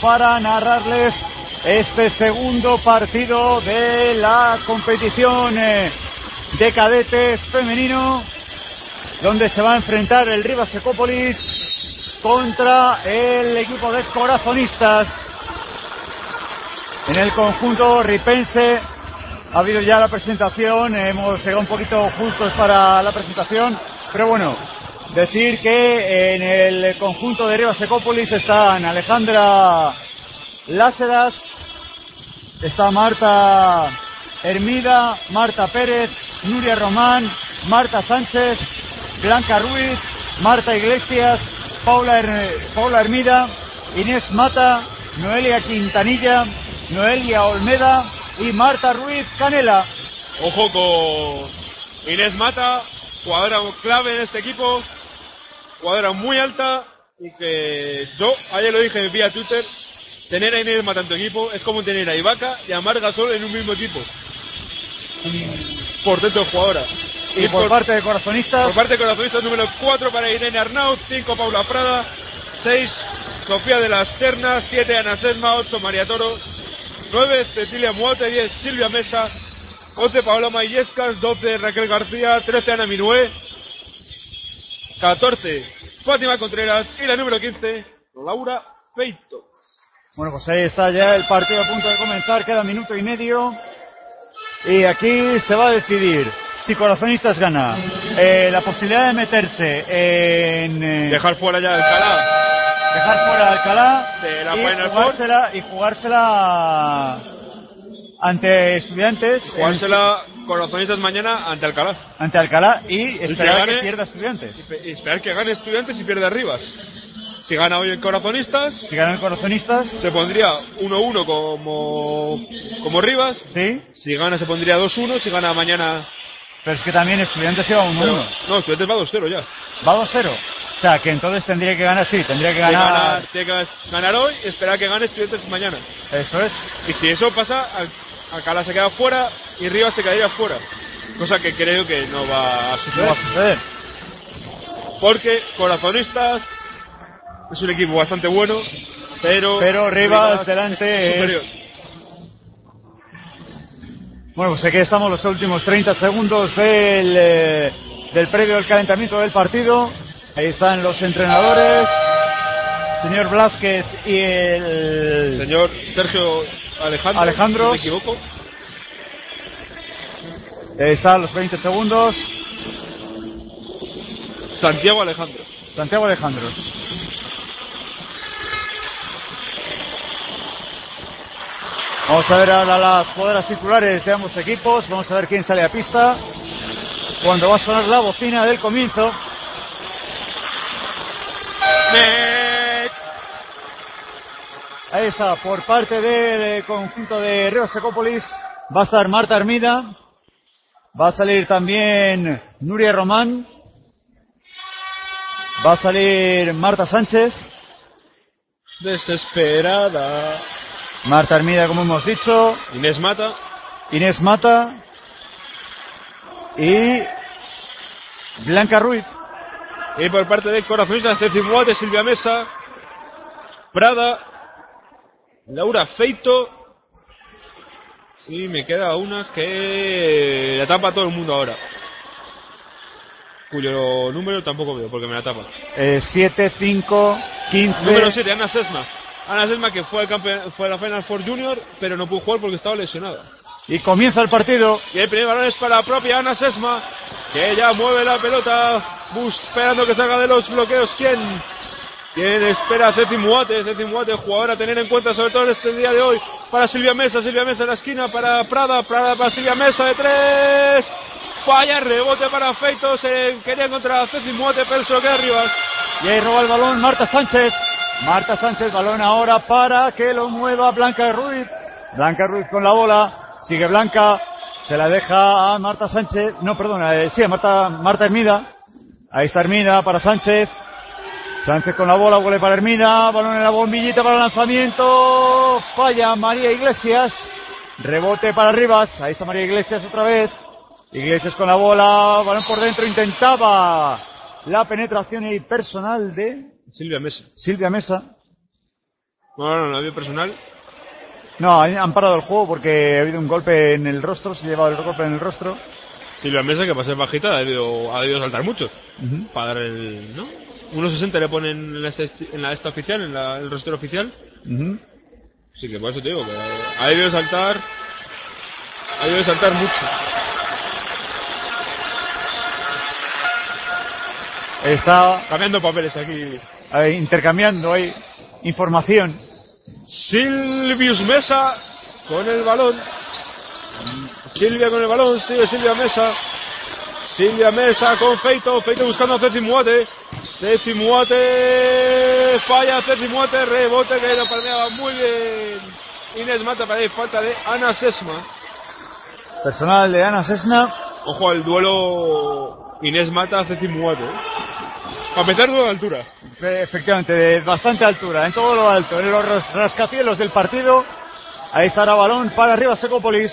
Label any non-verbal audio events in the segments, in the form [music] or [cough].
Para narrarles este segundo partido de la competición eh, de cadetes femenino, donde se va a enfrentar el Rivas Secópolis contra el equipo de corazonistas. En el conjunto ripense ha habido ya la presentación, hemos llegado un poquito justos para la presentación, pero bueno, decir que en el conjunto de Rivas Secópolis están Alejandra Láseras, está Marta Hermida, Marta Pérez, Nuria Román, Marta Sánchez, Blanca Ruiz, Marta Iglesias, Paula, Paula Hermida, Inés Mata, Noelia Quintanilla, Noelia Olmeda y Marta Ruiz Canela. Ojo con Inés Mata, jugadora clave en este equipo, jugadora muy alta y que yo ayer lo dije vía Twitter, tener a Inés tu equipo es como tener a Ibaka y a Marga Sol en un mismo equipo. Por dentro jugadora. Y, por, parte de corazonistas. Por parte de corazonistas número 4 para Irene Arnaud, 5 Paula Prada, 6 Sofía de las Sernas, 7 Ana Sesma, 8 María Toro, 9 Cecilia Muote, 10 Silvia Mesa, 11 Paola Mayescas, 12 Raquel García, 13 Ana Minué, 14 Fátima Contreras y la número 15 Laura Feito. Bueno, pues ahí está ya el partido a punto de comenzar, queda minuto y medio. Y aquí se va a decidir si Corazonistas gana eh, la posibilidad de meterse en... Eh, dejar fuera ya Alcalá. Dejar fuera Alcalá de la y, jugársela, y jugársela ante estudiantes. Jugársela Corazonistas mañana ante Alcalá. Ante Alcalá y esperar que, pierda estudiantes. Y esperar que gane estudiantes y pierda Rivas. Si gana hoy el Corazonistas. Si gana el Corazonistas. Se pondría 1-1 como, como Rivas. Sí. Si gana se pondría 2-1. Si gana mañana. Pero es que también Estudiantes iba 1-1. No, Estudiantes va 2-0 ya. Va 2-0. O sea, que entonces tendría que ganar, sí, tendría que ganar. Tiene que ganar hoy, esperar que gane Estudiantes mañana. Eso es. Y si eso pasa, Alcalá se queda fuera y Rivas se quedaría fuera. Cosa que creo que no va a suceder. No va a suceder. Porque Corazonistas es un equipo bastante bueno, pero. Pero Rivas, delante superior. es. Bueno, pues aquí estamos los últimos 30 segundos del, eh, del previo del calentamiento del partido. Ahí están los entrenadores, señor Blázquez y el señor Sergio Alejandro. Alejandro. No me equivoco. Ahí están los 20 segundos. Santiago Alejandro. Santiago Alejandro. Vamos a ver ahora las jugadoras titulares de ambos equipos. Vamos a ver quién sale a pista. Cuando va a sonar la bocina del comienzo. Ahí está, por parte del conjunto de Río Secópolis va a estar Marta Armida. Va a salir también Nuria Román. Va a salir Marta Sánchez. Desesperada. Marta Armida, como hemos dicho. Inés Mata. Inés Mata. Y Blanca Ruiz. Y por parte de Corazonistas, Ceci Muate, Silvia Mesa, Prada, Laura Feito. Y me queda una que la tapa todo el mundo ahora. Cuyo número tampoco veo porque me la tapa. 7, 5, 15. Número 7, Ana Sesma. Ana Sesma que fue, al fue a la Final Four Junior, pero no pudo jugar porque estaba lesionada. Y comienza el partido. Y el primer balón es para la propia Ana Sesma, que ya mueve la pelota, esperando que salga de los bloqueos. ¿Quién? ¿Quién espera a Ceci Muate? Ceci Muate, jugadora a tener en cuenta sobre todo en este día de hoy. Para Silvia Mesa, Silvia Mesa en la esquina, para Prada, Prada para Silvia Mesa de tres. Falla, rebote para Feito, se quería encontrar a Ceci Muate, pero se lo queda arriba. Y ahí roba el balón Marta Sánchez. Marta Sánchez, balón ahora para que lo mueva Blanca Ruiz. Blanca Ruiz con la bola. Sigue Blanca. Se la deja a Marta Sánchez. No, perdona, eh, sí, a Marta, Marta Hermida. Ahí está Hermida para Sánchez. Sánchez con la bola, gole para Hermida. Balón en la bombillita para el lanzamiento. Falla María Iglesias. Rebote para Rivas. Ahí está María Iglesias otra vez. Iglesias con la bola. Balón por dentro. Intentaba la penetración y personal de Silvia Mesa. Silvia Mesa. No, no, había personal. No, han parado el juego porque ha habido un golpe en el rostro, se ha llevado el golpe en el rostro. Silvia Mesa, que para ser bajita, ha debido, ha debido saltar mucho. Para dar el. ¿No? 1.60 le ponen en la, esta- en la esta oficial, en la, el rostro oficial. Ujú. Sí, que por eso te digo que ha debido saltar. Ha debido saltar mucho. Está Cambiando papeles aquí. intercambiando ahí información. Silvius Mesa con el balón. Silvia con el balón, sigue Silvia Mesa. Silvia Mesa con Feito, Feito buscando a Ceci Muate. Ceci Muate falla, Ceci Muate, rebote que lo palmeaba muy bien. Inés Mata para ahí, falta de Ana Sesma. Personal de Ana Sesna. Ojo al duelo Inés Mata, Ceci Muate. Para de altura. Eh, Efectivamente, de bastante altura, en todo lo alto, en los ras- rascacielos del partido. Ahí estará balón para arriba Secópolis.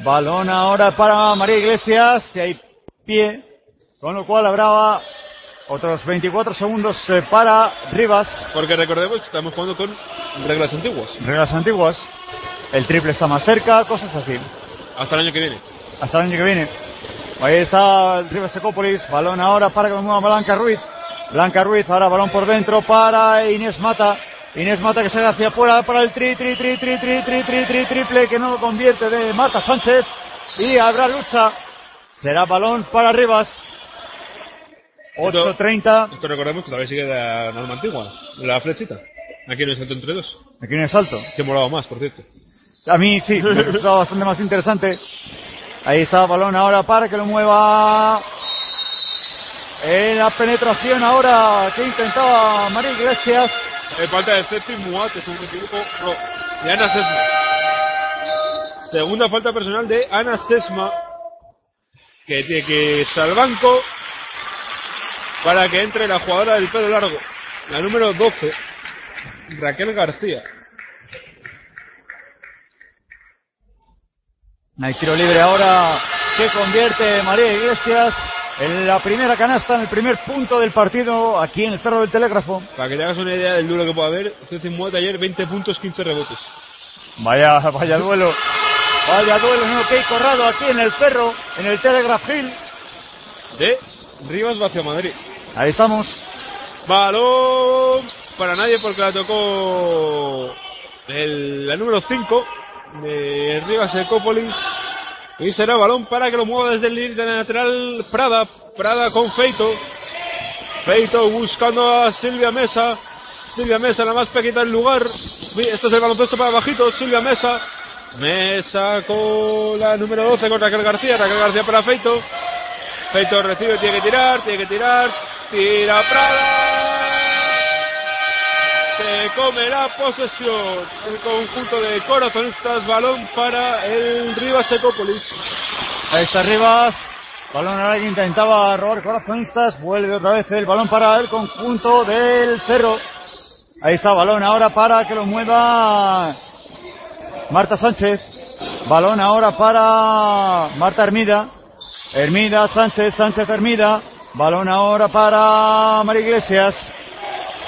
Balón ahora para María Iglesias. Y hay pie. Con lo cual habrá otros 24 segundos eh, para Rivas. Porque recordemos que estamos jugando con reglas antiguas. Reglas antiguas. El triple está más cerca, cosas así. Hasta el año que viene. Hasta el año que viene. Ahí está Rivas Secópolis. Balón ahora para que lo mueva Blanca Ruiz. Blanca Ruiz, ahora balón por dentro para Inés Mata. Inés Mata que se va hacia afuera para el tri, tri, tri, tri, tri, tri, tri, tri, triple que no lo convierte de Marta Sánchez. Y habrá lucha. Será balón para Rivas. 8.30. Esto recordemos que todavía sigue la norma antigua, la flechita. Aquí en el salto entre dos. Aquí en el salto. Que molaba más, por cierto. A mí sí, me [laughs] resultaba bastante más interesante. Ahí está el balón ahora para que lo mueva. En la penetración ahora que intentaba María Iglesias. Eh, falta de según me equivoco. No, de Ana Sesma. Segunda falta personal de Ana Sesma. Que tiene que irse al banco para que entre la jugadora del pelo largo. La número 12, Raquel García. Hay tiro libre ahora que convierte María Iglesias en la primera canasta, en el primer punto del partido aquí en el Cerro del Telégrafo. Para que te hagas una idea del duro que puede haber, Ceci Muate ayer 20 puntos, 15 rebotes. Vaya, vaya duelo. Vaya duelo, no, que hay corrado aquí en el Cerro, en el Telegraph Hill. De Rivas hacia Madrid. Ahí estamos. Balón para nadie porque la tocó el, la número 5 de Rivas Ecópolis. Y será balón para que lo mueva desde el límite lateral Prada. Prada con Feito. Feito buscando a Silvia Mesa. Silvia Mesa, la más pequeña del lugar. Esto es el baloncesto para bajito. Silvia Mesa. Mesa con la número 12 con Raquel García. Raquel García para Feito. Feito recibe, tiene que tirar, tiene que tirar. Tira Prada. Se come la posesión. El conjunto de corazonistas. Balón para el Rivas Ecópolis. Ahí está Rivas. Balón ahora que intentaba robar corazonistas. Vuelve otra vez el balón para el conjunto del Cerro. Ahí está balón ahora para que lo mueva Marta Sánchez. Balón ahora para Marta Hermida. Hermida, Sánchez, Sánchez, Hermida. Balón ahora para María Iglesias.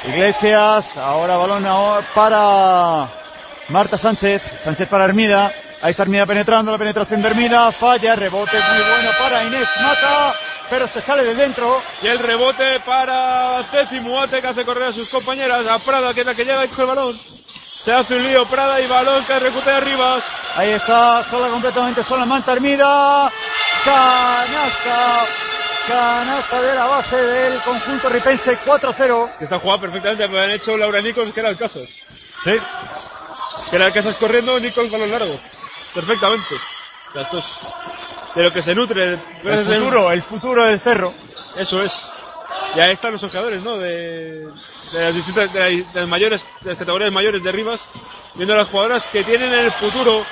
Iglesias, ahora balón ahora para Marta Sánchez. Sánchez para Hermida. Ahí está Hermida penetrando, la penetración de Hermida. Falla, rebote muy bueno para Inés Mata. Pero se sale de dentro. Y el rebote para Ceci Muate que hace correr a sus compañeras. A Prada que es la que llega y el balón. Se hace un lío Prada y balón que recupera Rivas. Ahí está, sola completamente sola Manta Hermida. Canasta. Canasta de la base del conjunto ripense 4-0. Que está jugada perfectamente. Me han hecho Laura Nichols que era el caso. Sí. Que era el estás corriendo, Nichols balón largo. Perfectamente. Es de lo que se nutre. El futuro, el futuro del cerro. Eso es. Y ahí están los ojeadores, ¿no? De, de las de, de mayores, de las categorías mayores de Rivas, viendo las jugadoras que tienen el futuro.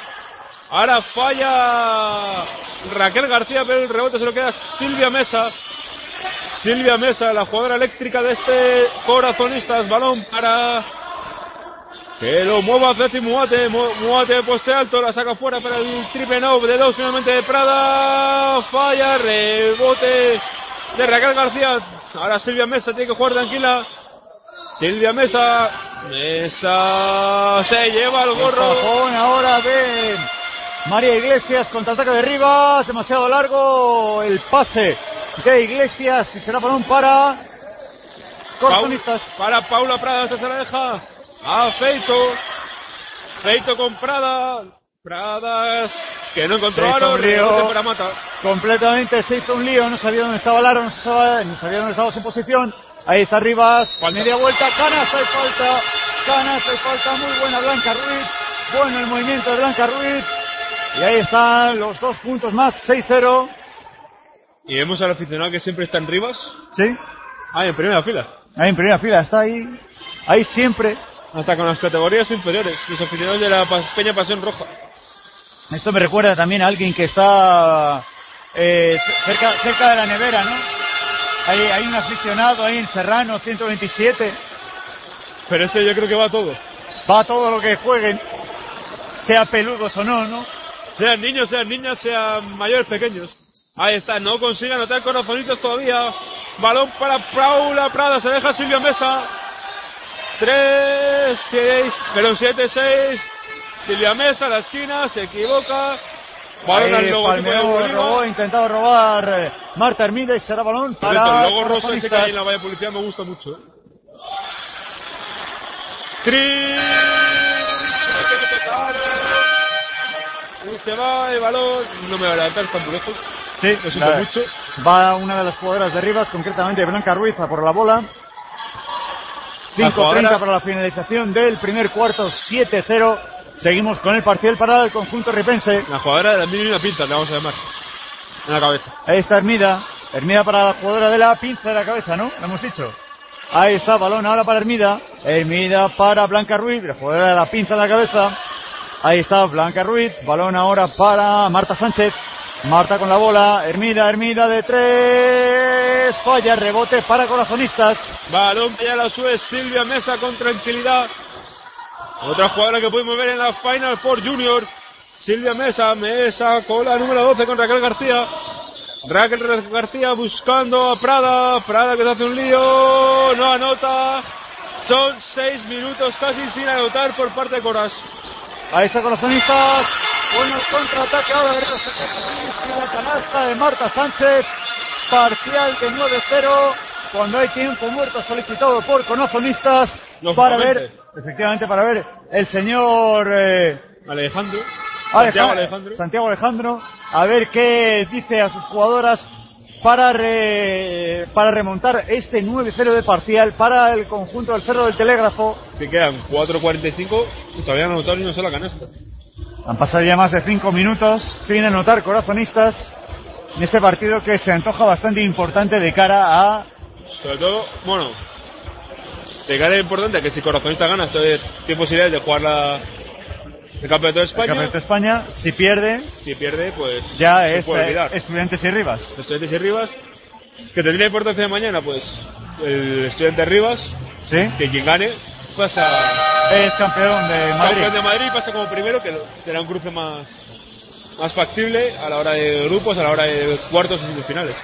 Ahora falla Raquel García, pero el rebote se lo queda Silvia Mesa. Silvia Mesa, la jugadora eléctrica de este corazonistas, balón para que lo mueva Ceci Muate, Mu- Muate poste alto, la saca fuera para el triple no de dos finalmente de Prada, falla, rebote de Raquel García, ahora Silvia Mesa tiene que jugar tranquila, Silvia Mesa Mesa se lleva el gorro. Ahora de María Iglesias, contraataque de Rivas, demasiado largo el pase de Iglesias y será balón para Corazonistas. para Paula Prada, se la deja a Feito. Feito con Prada. Pradas que no encontró para Mata. Completamente se hizo un lío, no sabía dónde estaba Laro, no sabía, no sabía dónde estaba su posición. Ahí está Rivas, Falta. media vuelta, canasta y falta, canasta y falta, muy buena Blanca Ruiz, bueno el movimiento de Blanca Ruiz. Y ahí están los dos puntos más, 6-0. Y vemos al aficionado que siempre está en Rivas. Sí, Ah, en primera fila. ahí en primera fila, está ahí, ahí siempre. Hasta con las categorías inferiores. Los aficionados de la Peña Pasión Roja. Esto me recuerda también a alguien que está eh, cerca, cerca de la nevera, ¿no? Hay, hay un aficionado ahí en Serrano, 127. Pero ese yo creo que va a todo. Va a todo lo que jueguen, sea peludos o no, ¿no? Sean niños, sean niñas, sean mayores, pequeños. Ahí está, no consigue anotar corazonitos todavía. Balón para Paula Prada, se deja Silvia Mesa. 3, 6, perdón, 7, 6. Silvia Mesa a la esquina, se equivoca. Balón al de Palmeo robó, intentaba robar eh, Marta Hermida y será balón Por cierto, para el logo rosa ese que hay en la valla publicidad me gusta mucho. ¿eh? Y se va el balón. No me va a levantar, está muy lejos. Sí, Lo siento mucho. Va una de las jugadoras de Rivas, concretamente Blanca Ruiz, a por la bola. La 5.30 jugadora- para la finalización del primer cuarto, 7-0. Seguimos con el parcial para el conjunto ripense. La jugadora de la mínima pinta, le vamos a llamar. En la cabeza. Ahí está Hermida. Hermida para la jugadora de la pinza de la cabeza, ¿no? Lo hemos dicho. Ahí está, balón ahora para Hermida. Hermida para Blanca Ruiz, la jugadora de la pinza de la cabeza. Ahí está Blanca Ruiz. Balón ahora para Marta Sánchez. Marta con la bola. Hermida, Hermida de tres. Falla, rebote para corazonistas. Balón ya la sube Silvia Mesa con tranquilidad. Otra jugadora que podemos ver en la Final Four Junior. Silvia Mesa, Mesa con la número 12 con Raquel García. Raquel García buscando a Prada. Prada que se hace un lío. No anota. Son seis minutos casi sin anotar por parte de Coras. Ahí está corazonistas. Bueno, contraataque ahora de la canasta de Marta Sánchez. Parcial de 9-0. Cuando hay tiempo muerto solicitado por corazonistas. Para ver, efectivamente, para ver el señor eh, Alejandro. Alejandro, Santiago Alejandro. Santiago Alejandro, a ver qué dice a sus jugadoras para, re- para remontar este 9-0 de parcial para el conjunto del Cerro del Telégrafo. Que quedan 4.45 y todavía no han anotado ni una sola canasta. Han pasado ya más de 5 minutos sin anotar corazonistas en este partido que se antoja bastante importante de cara a Sobre todo, bueno, de cara es importante que si Corazonista gana, tiene posibilidades de jugar la, el Campeonato de el España. Campeonato de España. Si pierde, Si pierde, pues ya es eh. Estudiantes y Rivas. Estudiantes y Rivas, que tendría importancia de mañana, pues el Estudiante Rivas, ¿Sí? que quien gane pasa Es campeón de campeón Madrid. de Madrid, pasa como primero, que será un cruce más, más factible a la hora de grupos, a la hora de cuartos y semifinales.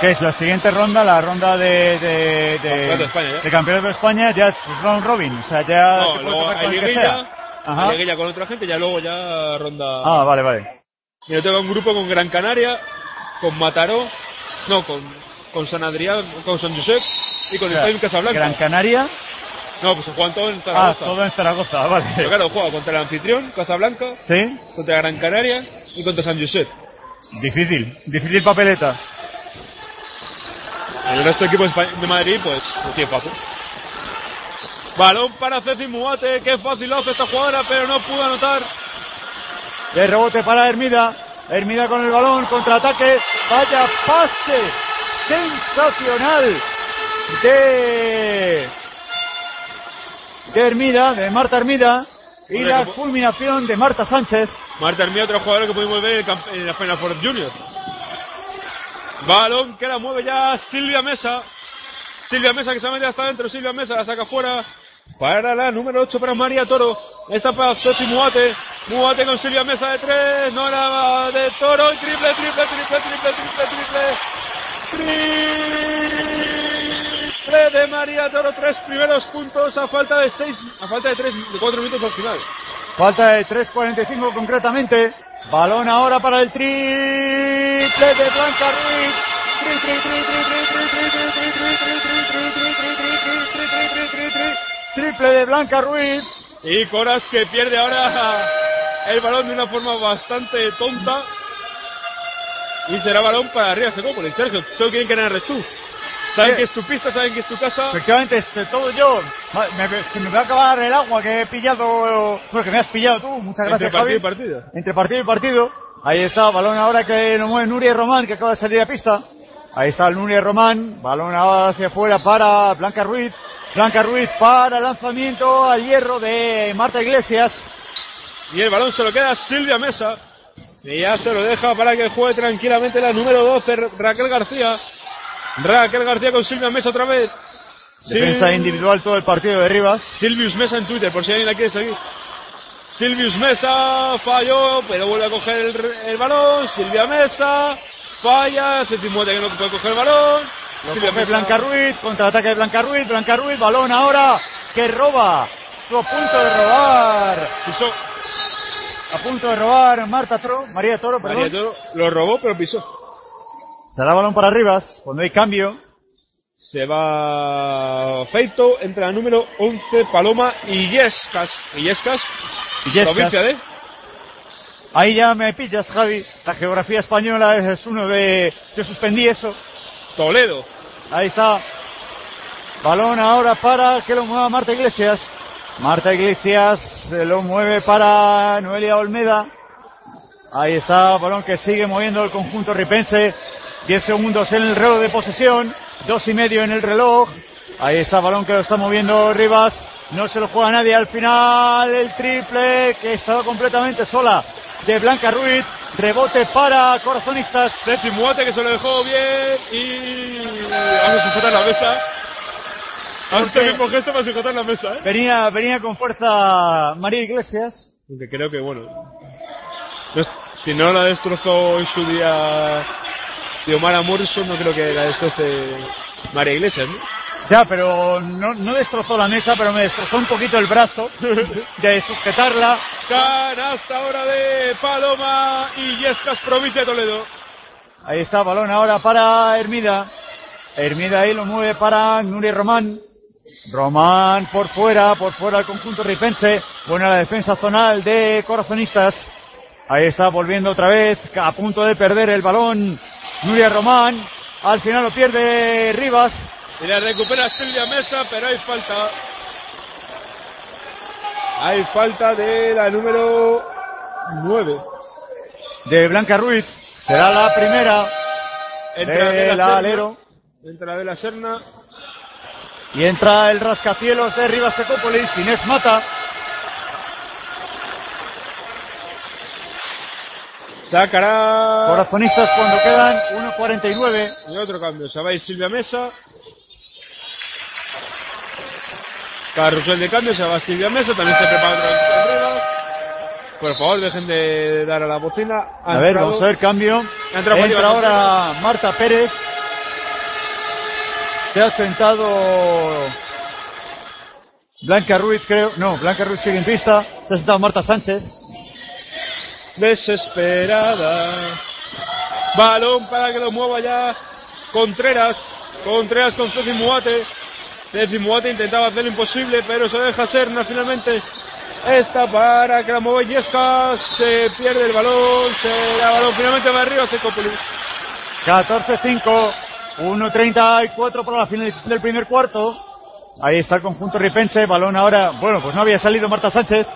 Que es la siguiente ronda, la ronda de, de, de, Campeonato de España, ¿ya? de Campeonato de España, ya es round robin, o sea, ya No, puede luego con el que liguilla, sea. Ajá. hay liguilla con otra gente, ya luego ya ronda. Ah, vale, vale. Y yo tengo un grupo con Gran Canaria, con Mataró, no, con, con San Adrián, con San Josep y con O el País Casablanca. Gran Canaria, No, pues se juegan todos en ah, Zaragoza. todo en Zaragoza, vale. Pero claro, juega contra el anfitrión, Casablanca, Sí, contra Gran Canaria y contra San Josep. difícil, difícil papeleta. El resto de equipos de Madrid, pues, no tiene fácil. Balón para Ceci Muate, qué fácil lo hace esta jugadora, pero no pudo anotar. De rebote para Hermida. Hermida con el balón, contraataque. Vaya pase sensacional de, de Hermida, de Marta Hermida. Y la culminación de Marta Sánchez. Marta Hermía, otro jugador que pudimos ver en, la Final Four Junior. Balón que la mueve ya Silvia Mesa. Silvia Mesa que se metido hasta adentro. Silvia Mesa la saca fuera. Para la número 8 para María Toro. Esta para Sochi Muate. Muate con Silvia Mesa de 3. No era de Toro. Triple, triple, triple, triple, triple, triple. Triple de María Toro, tres primeros puntos a falta de seis, a falta de tres, de cuatro minutos al final. Falta de 3.45 concretamente. Balón ahora para el triple de Blanca Ruiz. Triple de Blanca Ruiz. Y Coras que pierde ahora el balón de una forma bastante tonta. Y será balón para arriba Secópolis. Sergio, solo quieren narres tú. Saben que es tu pista, saben que es tu casa. Efectivamente, es todo yo. Me, se me va a acabar el agua que he pillado, bueno, que me has pillado tú. Muchas gracias, Entre partido Javi. y partido. Entre partido y partido. Ahí está, balón ahora que lo mueve Nuria Román, que acaba de salir a pista. Ahí está el Nuria Román, balón ahora hacia afuera para Blanca Ruiz. Blanca Ruiz para lanzamiento al hierro de Marta Iglesias. Y el balón se lo queda a Silvia Mesa. Y ya se lo deja para que juegue tranquilamente la número 12, Raquel García. Raquel García con Silvia Mesa otra vez. Defensa individual todo el partido de Rivas. Silvius Mesa en Twitter, por si alguien la quiere seguir. Silvius Mesa falló, pero vuelve a coger el, el balón. Silvia Mesa falla. Ceci Muete que no puede coger el balón. Lo Silvia coge Mesa- Blanca Ruiz, contraataque de Blanca Ruiz, Blanca Ruiz, balón ahora que roba. Estuvo a punto de robar. Pisó. A punto de robar Marta Toro, María Toro, perdón. María Toro lo robó, pero pisó. Será balón para Rivas, cuando hay cambio. Se va Feito, entra la número 11, Paloma Illescas. Illescas, Illescas. provincia de Ahí ya me pillas, Javi. La geografía española es uno de... Yo suspendí eso. Toledo. Ahí está. Balón ahora para que lo mueva Marta Iglesias. Marta Iglesias se lo mueve para Noelia Olmeda. Ahí está, balón que sigue moviendo el conjunto ripense. 10 segundos en el reloj de posesión. Dos y medio en el reloj. Ahí está, balón que lo está moviendo Rivas. No se lo juega nadie al final. El triple que estaba completamente sola de Blanca Ruiz. Rebote para Corazonistas. Ceci Muate que se lo dejó bien y vamos a sujetar la mesa. Porque- el mismo gesto para sujetar la mesa, ¿eh? Venía, venía con fuerza María Iglesias. Aunque creo que, bueno, si no la destrozó en su día Xiomara Morrison, no creo que la destroce María Iglesias, ¿no? Ya, pero no, no destrozó la mesa, pero me destrozó un poquito el brazo de sujetarla. Canasta ahora de Paloma y Yescas, provincia de Toledo. Ahí está, balón ahora para Hermida. Hermida ahí lo mueve para Nuri Román. Román por fuera, por fuera el conjunto ripense. Buena la defensa zonal de Corazonistas. Ahí está volviendo otra vez, a punto de perder el balón. Nuria Román. Al final lo pierde Rivas. Y la recupera Silvia Mesa, pero hay falta. Hay falta de la número 9. de Blanca Ruiz. Será la primera Entra del Adela Serna. alero. Entra de la Serna. Y entra el rascacielos de Rivas Secópolis, Inés Mata. Sacará. Corazonistas cuando quedan 1.49. Y otro cambio. Se va a ir Silvia Mesa. Carrusel de cambio. Se va Silvia Mesa. También se prepara arriba. Por favor, dejen de dar a la bocina. A ver, entrado- vamos a ver cambio. Entra Contreras. ahora Marta Pérez. Se ha sentado Blanca Ruiz, creo. No, Blanca Ruiz sigue en pista. Se ha sentado Marta Sánchez. Desesperada. Balón para que lo mueva ya Contreras. Contreras con Ceci Muate. Ceci Muate intentaba hacer lo imposible, pero se deja Serna finalmente. Esta para que la mueva Yesca. Se pierde el balón. Se da balón finalmente va arriba Secópolis. 14-5. 1.34 para la finalización del primer cuarto. Ahí está el conjunto ripense. Balón ahora. Bueno, pues no había salido Marta Sánchez.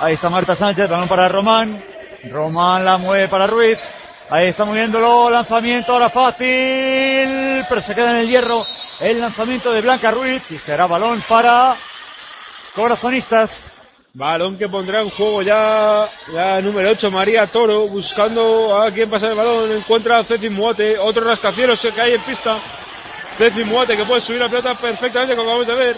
Ahí está Marta Sánchez. Balón para Román. Román la mueve para Ruiz. Ahí está moviéndolo. Lanzamiento ahora fácil. Pero se queda en el hierro. El lanzamiento de Blanca Ruiz. Y será balón para Corazonistas. Balón que pondrá en juego ya la número 8, María Toro, buscando a quién pasar el balón. Encuentra a Ceci Muate, otro rascacielos que hay en pista. Ceci Muate que puede subir la pelota perfectamente, como acabamos de ver.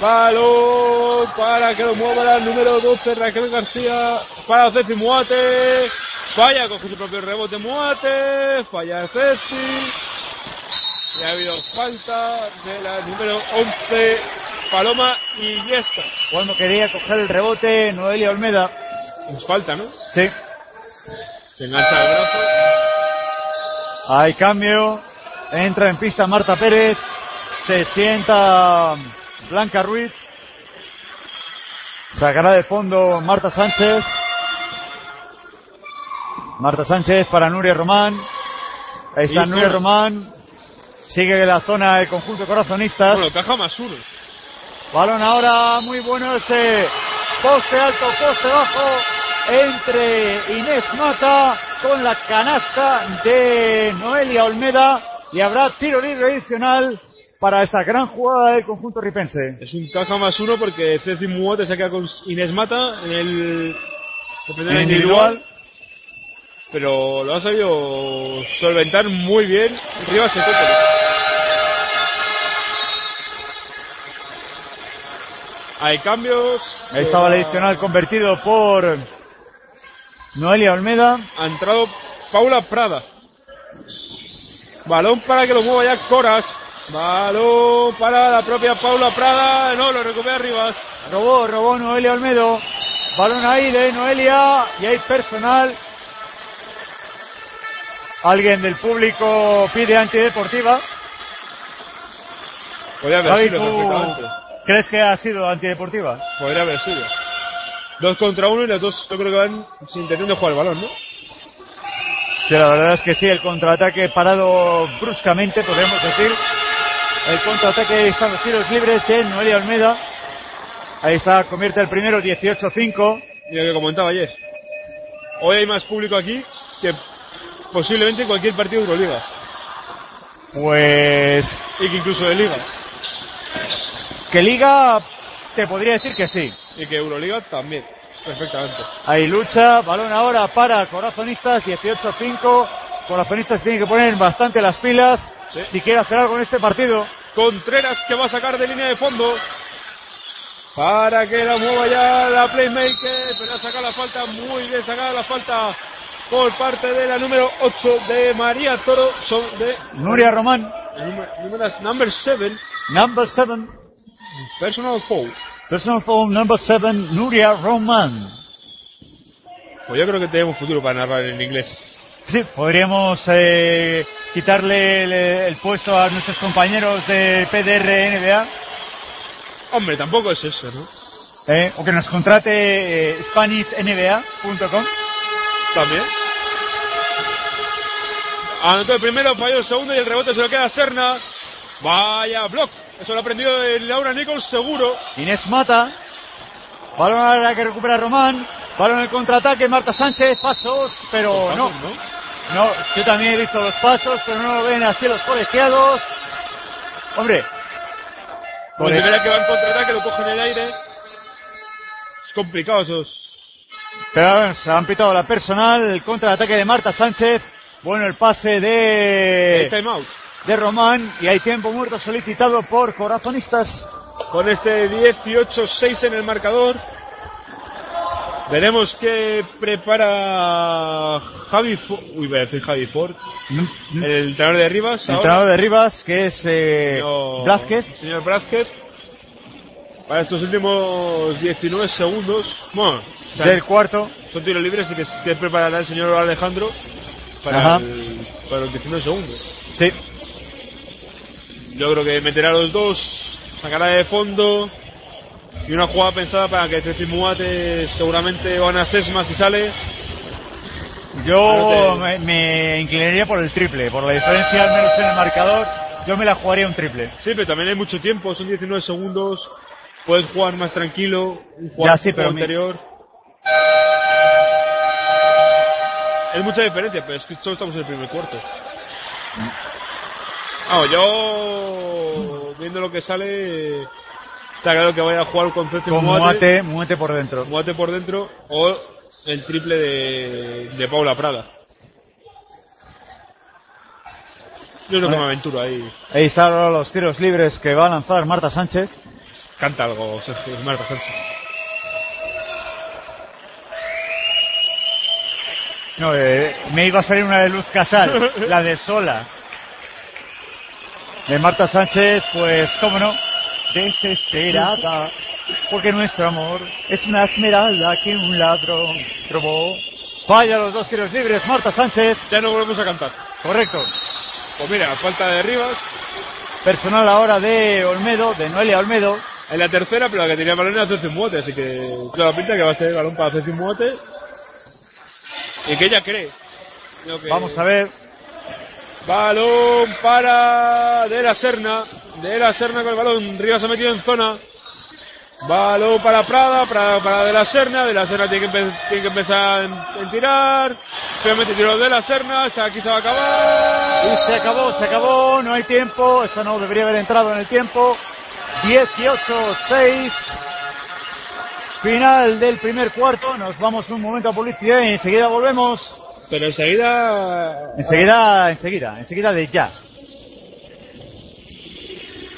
Balón para que lo mueva la número 12, Raquel García. Para Ceci Muate. Falla, coge su propio rebote Muate. Falla Ceci. Y ha habido falta de la número 11, Paloma Yesca. Cuando quería coger el rebote, Noelia Olmeda. Falta, ¿no? Sí. Se engancha el brazo. Hay cambio. Entra en pista Marta Pérez. Se sienta Blanca Ruiz. Sacará de fondo Marta Sánchez. Marta Sánchez para Nuria Román. Ahí está Nuria. Román. Sigue la zona del conjunto corazonistas. Bueno, caja más uno. Balón ahora muy bueno ese poste alto, poste bajo entre Inés Mata con la canasta de Noelia Olmeda y habrá tiro libre adicional para esta gran jugada del conjunto ripense. Es un caja más uno porque Ceci Muote se queda con Inés Mata en el, En individual. individual. Pero lo ha sabido solventar muy bien Rivas. Hay cambios. Ahí estaba el adicional convertido por Noelia Olmeda. Ha entrado Paula Prada. Balón para que lo mueva ya Coras. Balón para la propia Paula Prada. No, lo recupera Rivas. Robó, robó Noelia Olmedo. Balón ahí de Noelia y hay personal. Alguien del público pide antideportiva. Podría haber sido ¿tú perfectamente. crees que ha sido antideportiva? Podría haber sido. Dos contra uno y los dos yo creo que van sin intención de jugar el balón, ¿no? Sí, la verdad es que sí, el contraataque parado bruscamente, podemos decir. El contraataque están los tiros libres de Noelia Olmeda. Ahí está, convierte el primero 18-5. Y lo que comentaba ayer. Hoy hay más público aquí que posiblemente en cualquier partido de Euroliga. Pues Y que incluso de Liga. que Liga te podría decir que sí. Y que Euroliga también. Perfectamente. Hay lucha, balón ahora para Corazonistas, 18-5. Corazonistas tiene que poner bastante las pilas Sí. si quiere hacer algo en este partido. Contreras que va a sacar de línea de fondo. Para que la mueva ya la Playmaker. Pero ha sacado la falta. Muy bien sacada la falta. Por parte de la número 8 de María Toro. Son de. Nuria Román, Número, number 7. number 7. Personal foul. Personal foul number 7, Nuria Román. Pues yo creo que tenemos futuro para narrar en inglés. Sí, podríamos eh, quitarle el, el puesto a nuestros compañeros de PDR NBA, Hombre, tampoco es eso, ¿no? eh, o que nos contrate eh, SpanishNBA.com. También. Anotó el primero, falló el segundo y el rebote se lo queda a Serna. Vaya block. Eso lo ha aprendido Laura Nichols, seguro. Inés Mata, balón a la que recupera Román, balón en el contraataque, Marta Sánchez, pasos, pero no, no, yo también he visto los pasos, pero no lo ven así los colegiados. Hombre, si viera que va en contraataque, lo coge en el aire. Es complicado esos. pero bueno, se han pitado la personal, el contraataque de Marta Sánchez, bueno el pase El de, de Román y hay tiempo muerto solicitado por corazonistas. Con este 18-6 en el marcador. Veremos qué prepara Javi Ford. Uy, voy a decir Javi Ford. El entrenador de Rivas. El ahora. entrenador de Rivas, que es eh, Señor- Blázquez. Señor Blázquez. Para estos últimos 19 segundos. Bueno, o sea, del cuarto. son tiros libres y que, que preparará el señor Alejandro para, el- para los 19 segundos. Sí, Yo creo que meterá a los dos, sacará de fondo y una jugada pensada para que Ceci Muate seguramente van a Sesma si sale. yo me, me inclinaría por el triple, por la diferencia al menos en el marcador, yo me la jugaría un triple. Sí, pero también hay mucho tiempo, son 19 segundos, puedes jugar más tranquilo, un sí, mi- anterior. Es mucha diferencia, pero es que solo estamos en el primer cuarto. Vamos, yo viendo lo que sale, está claro que vaya a jugar con Ceci Con Muate. Muate, por dentro. Muate por dentro o el triple de, de Paula Prada. Yo que me aventuro ahí. Ahí están ahora los tiros libres que va a lanzar Marta Sánchez. Canta algo, Sergio Marta Sánchez. No, eh, me iba a salir una de Luz Casal, [laughs] la de Sola. de Marta Sánchez, pues, cómo no, desesperada, porque nuestro amor es una esmeralda que un ladrón robó. Falla los dos tiros libres, Marta Sánchez. Ya no volvemos a cantar. Correcto. Pues mira, falta de Rivas. Personal ahora de Olmedo, de Noelia Olmedo. En la tercera, pero la que tenía balón era Ceci Muote, así que toda pinta que va a ser balón para Ceci Muote. Y que ella cree. Que... Vamos a ver. Balón para De la Serna. De la Serna con el balón. Rivas se ha metido en zona. Balón para Prada, Prada para De la Serna. De la Serna tiene que, tiene que empezar en tirar. Finalmente tiró De la Serna. Aquí se va a acabar. Y se acabó, se acabó. No hay tiempo. Eso no debería haber entrado en el tiempo. 18-6. Final del primer cuarto. Nos vamos un momento a publicidad y enseguida volvemos. Pero enseguida. Enseguida, enseguida, enseguida de ya.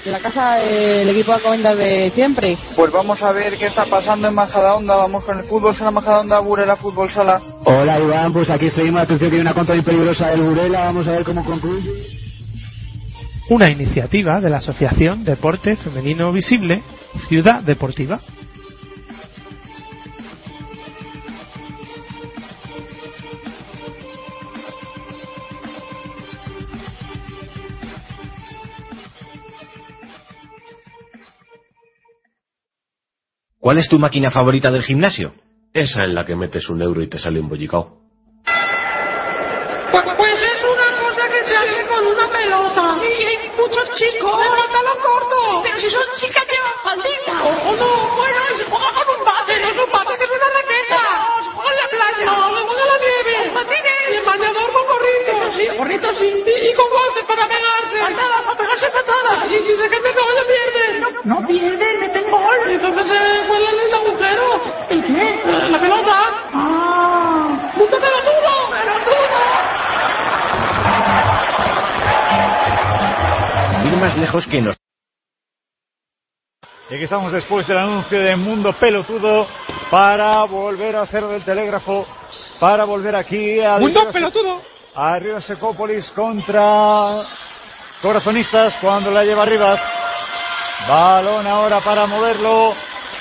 De la casa del equipo de comentas de siempre. Pues vamos a ver qué está pasando en Majadahonda. Vamos con el fútbol sala Majadahonda, Burela Fútbol Sala. Hola Iván, pues aquí seguimos. Atención, tiene una contra muy peligrosa del Burela. Vamos a ver cómo concluye. Una iniciativa de la Asociación Deporte Femenino Visible, Ciudad Deportiva. ¿Cuál es tu máquina favorita del gimnasio? Esa en la que metes un euro y te sale un bollicao. Pues, pues es una cosa que se hace con una pelota. Sí, hay muchos chicos. Pantalón corto. Pero si son chicas Y, y con guantes para pegarse. Patadas, para pegarse patadas. Y si se mete gol, le pierden. No, no pierden, meten gol. Y entonces se cuelan el agujero. ¿El qué? La pelota. Ah. ¡Punto pelotudo! ¡Pelotudo! Ir más lejos que nos. Y aquí estamos después del anuncio de Mundo Pelotudo para volver a hacer del telégrafo, para volver aquí a... ¡Mundo Pelotudo! A Rivas Secópolis contra Corazonistas cuando la lleva Rivas. Balón ahora para moverlo.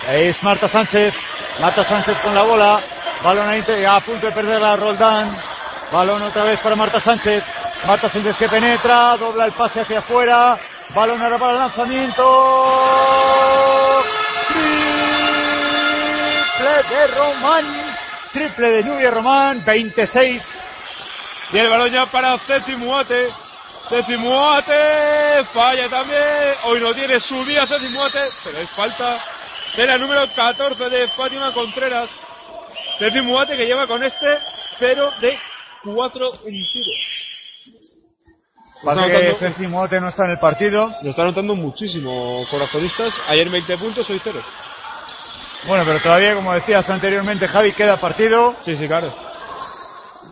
Es Marta Sánchez. Marta Sánchez con la bola. Balón ahí a punto de perder a Roldán. Balón otra vez para Marta Sánchez. Marta Sánchez que penetra, dobla el pase hacia afuera. Balón ahora para el lanzamiento. Triple de Román. Triple de Nubia Román. 26. Y el balón ya para Ceci Muate. Ceci Muate. Falla también. Hoy no tiene su día Ceci Muate. Pero es falta de la número 14 de Fátima Contreras. Ceci Muate que lleva con este 0 de 4 en tiro. Parece que Ceci Muate no está en el partido. Lo está notando muchísimo corazonistas. Ayer 20 puntos, hoy 0. Bueno, pero todavía, como decías anteriormente, Javi, queda partido. Sí, sí, claro.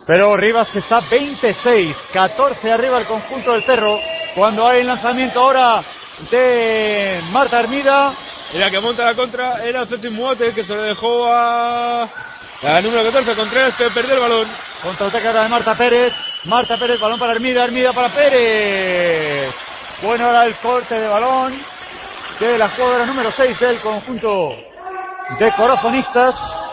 Pero Rivas está 26, 14 arriba el conjunto del Cerro. Cuando hay el lanzamiento ahora de Marta Hermida. Y la que monta la contra era Ceci Muate, que se le dejó a la número 14 Contreras, que perdió el balón. Contraataque ahora de Marta Pérez. Marta Pérez, balón para Hermida, Hermida para Pérez. Bueno, ahora el corte de balón de la jugadora número 6 del conjunto de corazonistas.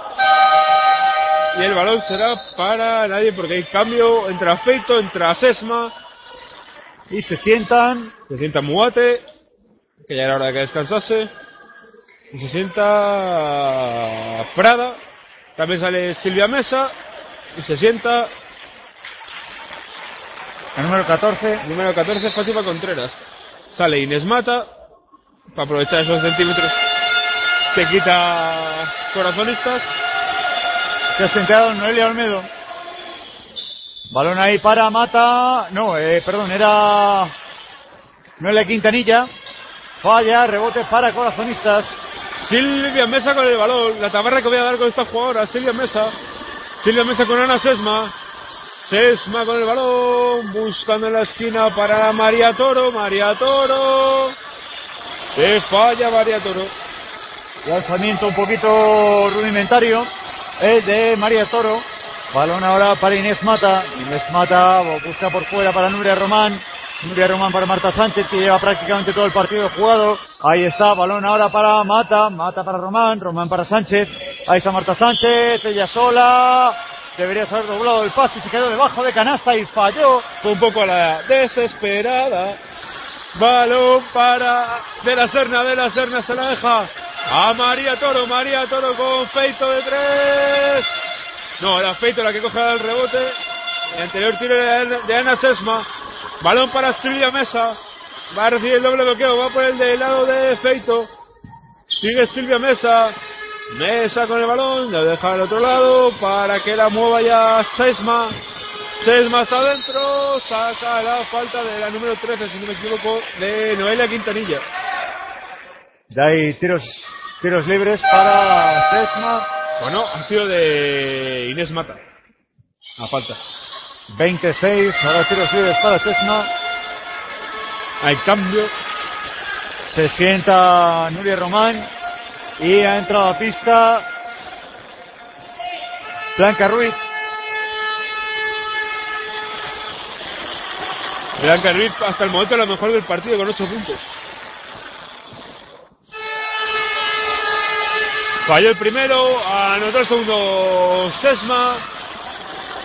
Y el balón será para nadie porque hay cambio entre Afeito, entre Asesma. Y se sientan. Se sienta Muate, que ya era hora de que descansase. Y se sienta Prada. También sale Silvia Mesa. Y se sienta el número 14. Número 14, Fátima Contreras. Sale Inés Mata. Para aprovechar esos centímetros que quita Corazonistas. Se ha sentado Noelia Olmedo. Balón ahí para Mata. No, eh, perdón, era Noelia Quintanilla. Falla, rebote para Corazonistas. Silvia Mesa con el balón. La tabarra que voy a dar con esta jugadora. Silvia Mesa. Silvia Mesa con Ana Sesma. Sesma con el balón. Buscando en la esquina para María Toro. María Toro. Se falla María Toro. Lanzamiento un poquito rudimentario. El de María Toro. Balón ahora para Inés Mata. Inés Mata busca por fuera para Nuria Román. Nuria Román para Marta Sánchez, que lleva prácticamente todo el partido jugado. Ahí está, balón ahora para Mata, Mata para Román, Román para Sánchez. Ahí está Marta Sánchez, ella sola. Debería haber doblado el pase, se quedó debajo de canasta y falló. Fue un poco a la desesperada. Balón para De la Serna, De la Serna se la deja a María Toro, María Toro con feito de tres. No, era feito la que coge el rebote. El anterior tiro de Ana Sesma. Balón para Silvia Mesa. Va a recibir el doble bloqueo, va por el del lado de feito. Sigue Silvia Mesa. Mesa con el balón, la deja al otro lado para que la mueva ya Sesma. Sesma está adentro, saca la falta de la número 13, si no me equivoco, de Noelia Quintanilla. Ya hay tiros, tiros libres para Sesma. Bueno, ha sido de Inés Mata. A falta. 26, ahora tiros libres para Sesma. Hay cambio. Se sienta Nuria Román y ha entrado a pista Blanca Ruiz. Blanca Ruiz hasta el momento la mejor del partido con 8 puntos. Falló el primero, anotó el segundo Sesma.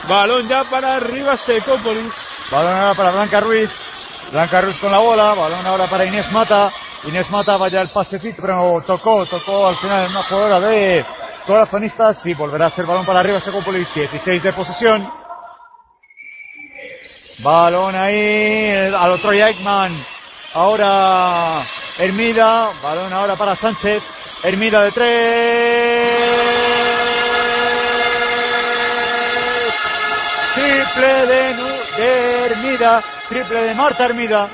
Balón ya para arriba Secópolis. Balón ahora para Blanca Ruiz. Blanca Ruiz con la bola. Balón ahora para Inés Mata. Inés Mata vaya el pasecito, pero tocó, tocó al final una jugadora de corazonistas y volverá a ser balón para arriba Secópolis. 16 de posesión. Balón ahí al otro Eichmann. Ahora Hermida. Balón ahora para Sánchez. Hermida de tres. Triple de, de Hermida. Triple de Marta Hermida.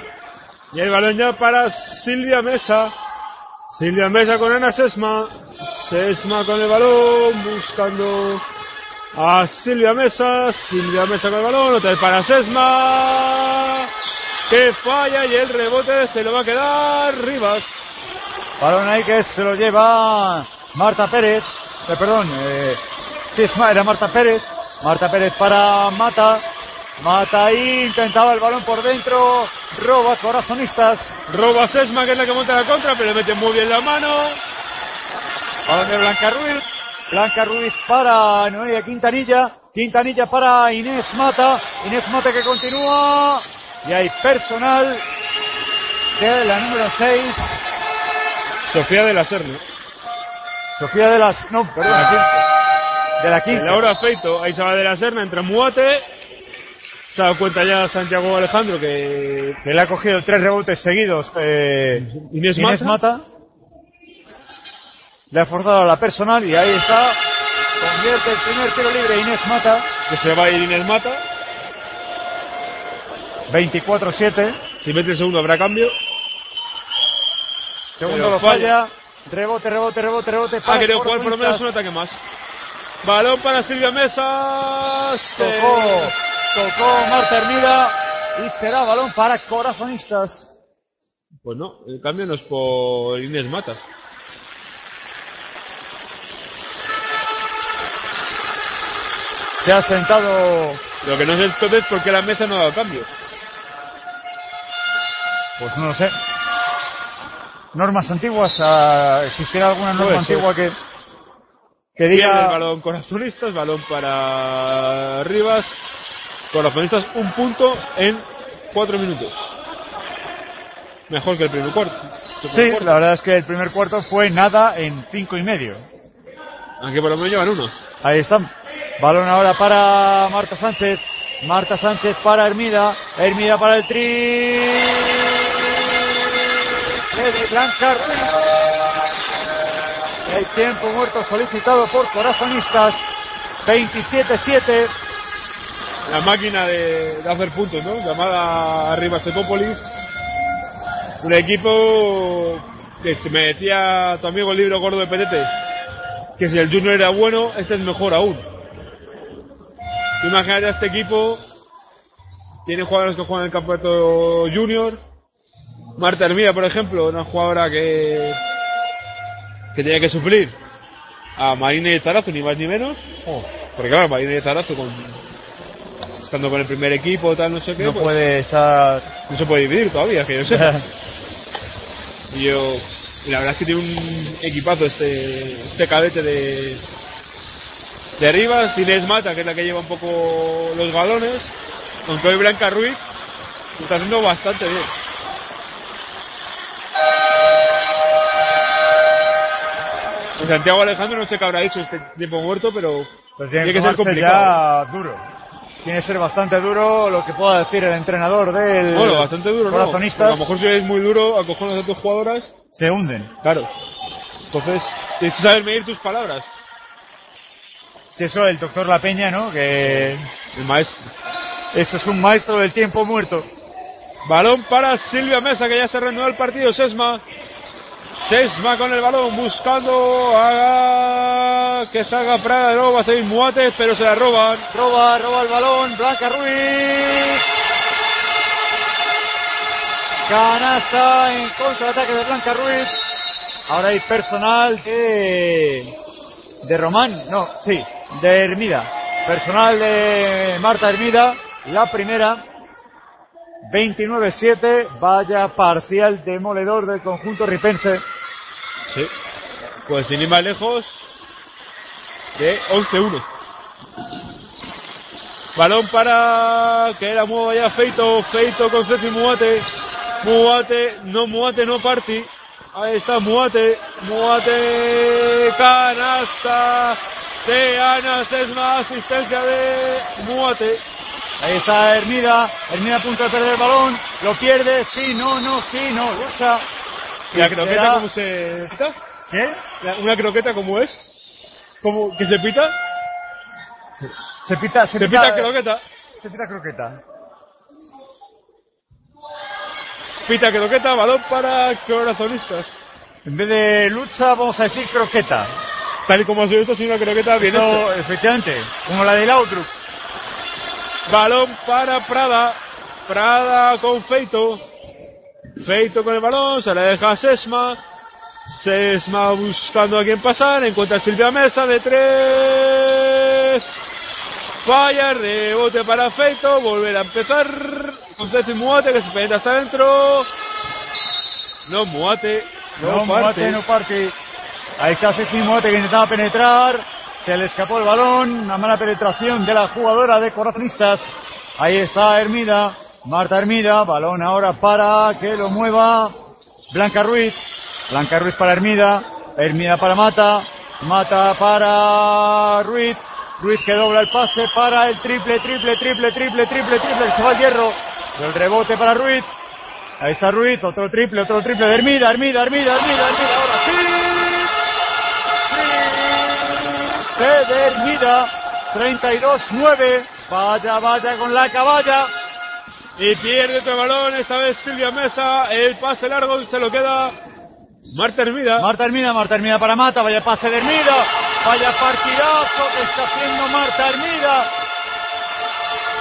Y el balón ya para Silvia Mesa. Silvia Mesa con Ana Sesma. Sesma con el balón, buscando a Silvia Mesa. Silvia Mesa con el balón, otra vez para Sesma. Que falla y el rebote se lo va a quedar Rivas. Balón ahí que se lo lleva Marta Pérez. Eh, perdón, eh, sí, era Marta Pérez. Marta Pérez para Mata. Mata ahí, intentaba el balón por dentro. Roba, corazonistas. Roba Sesma que es la que monta la contra, pero le mete muy bien la mano. Balón de Blanca Ruiz. Blanca Ruiz para Noelia Quintanilla. Quintanilla para Inés Mata. Inés Mata que continúa. Y hay personal de la número 6. Sofía de la Serna. Sofía de las. No, perdón, la 15. De la 15. Laura Feito, ahí se va de la Serna, entra Muate. Se ha dado cuenta ya Santiago Alejandro que que le ha cogido tres rebotes seguidos eh, Inés Inés Mata. Mata. Le ha forzado a la personal y ahí está. Convierte el primer tiro libre Inés Mata. que se va a ir Inés Mata. 24-7. Si mete el segundo habrá cambio. Segundo lo falla. Rebote, rebote, rebote, rebote. Ha para querido jugar por lo menos un ataque más. Balón para Silvia Mesa. Tocó, tocó Marta Hermida y será balón para corazonistas. Pues no, el cambio no es por Inés Mata. Se ha sentado, Lo que no sé entonces por qué la mesa no ha dado cambio. pues no lo sé. Normas antiguas, ¿existirá alguna norma Puede ser. antigua que, que Pierde el diga balón corazonistas, balón para Rivas. Corazonistas un punto en cuatro minutos. Mejor que el primer cuarto. El Sí, cuarto. la verdad es que el primer cuarto fue nada en cinco y medio. Aunque por lo menos llevan uno. Ahí están. Balón ahora para Marta Sánchez. Marta Sánchez para Hermida. Hermida para el tri. De Blanca Ruiz. El tiempo muerto solicitado por corazonistas. 27-7. La máquina de, hacer puntos, ¿no? Llamada Arriba Secópolis. Un equipo que se me decía tu amigo el libro gordo de Petete que si el Junior era bueno, este es mejor aún. Imagínate a este equipo, tiene jugadores que juegan en el campeonato Junior. Marta Hermida, por ejemplo, una jugadora que, que tenía que suplir a Marina y Zarazo, ni más ni menos. Porque claro, Marina y Zarazo con estando con el primer equipo, tal, no sé qué. No pues, puede estar. no se puede dividir todavía, que yo [laughs] sepa. y yo, y la verdad es que tiene un equipazo este, este cadete de, de arriba, Inés Mata, que es la que lleva un poco los balones, aunque hoy Blanca Ruiz lo está haciendo bastante bien. Y Santiago Alejandro no sé qué habrá hecho este tiempo muerto, pero Pues tiene que ser complicado. ya duro. Tiene que ser bastante duro lo que pueda decir el entrenador del Bueno, bastante duro, ¿no? Corazonistas. Porque A lo mejor si es muy duro, acojonas a tus jugadoras, Se hunden. claro. Entonces, tienes que saber medir tus palabras. Si eso el doctor La Peña, ¿no? Que El maestro. eso es un maestro del tiempo muerto. Balón para Silvia Mesa, que ya se reanudó el partido. Sesma. Sesma con el balón, buscando a que salga Prada. Luego va a Muates, pero se la roban. Roba, roba el balón, Blanca Ruiz. Canasta en contraataque de Blanca Ruiz. Ahora hay personal de, de Román, no, sí, de Hermida. Personal de Marta Hermida, la primera. 29-7, vaya parcial demoledor del conjunto ripense. Sí. Pues sin ir más lejos, de 11-1. Balón para que la mueva ya Feito. Feito con Ceci Muate. Muate, no Muate, no Party. Ahí está Muate. Muate, canasta de Ana Sesma, asistencia de Muate. Ahí está Hermida, Hermida a punto de perder el balón, lo pierde, sí, no, no, sí, no, lucha. ¿Y la croqueta será- cómo se pita? ¿Qué? ¿Una croqueta cómo es? ¿Cómo que se pita? Se pita, se, Se pita croqueta. Se pita croqueta. Pita croqueta, balón para corazonistas. En vez de lucha, vamos a decir croqueta. Tal y como ha sido esto, sin una croqueta bien efectivamente, como la del Outlook. Balón para Prada. Prada con Feito. Feito con el balón, se la deja a Sesma. Sesma buscando a quien pasar. Encuentra a Silvia Mesa de tres. Falla, rebote para Feito. Volver a empezar. Con Ceci Muate que se penetra hasta adentro. No Muate. No, No, parte. Muate, no parte. Ahí está Ceci Muate que intentaba penetrar. Se le escapó el balón. Una mala penetración de la jugadora de Corazonistas. Ahí está Hermida. Marta Hermida. Balón ahora para que lo mueva Blanca Ruiz. Blanca Ruiz para Hermida. Hermida para Mata. Mata para Ruiz. Ruiz que dobla el pase para el triple, triple, triple, triple, triple, triple. Que se va al hierro. El rebote para Ruiz. Ahí está Ruiz, otro triple, otro triple de Hermida, Hermida, Hermida, Hermida, Hermida, ahora sí. Hermida, 32-9. Vaya, vaya con la caballa. Y pierde otro balón, esta vez Silvia Mesa, el pase largo se lo queda Marta Hermida. Marta Hermida, Marta Hermida para Mata, vaya pase de Hermida. Vaya partidazo que está haciendo Marta Hermida.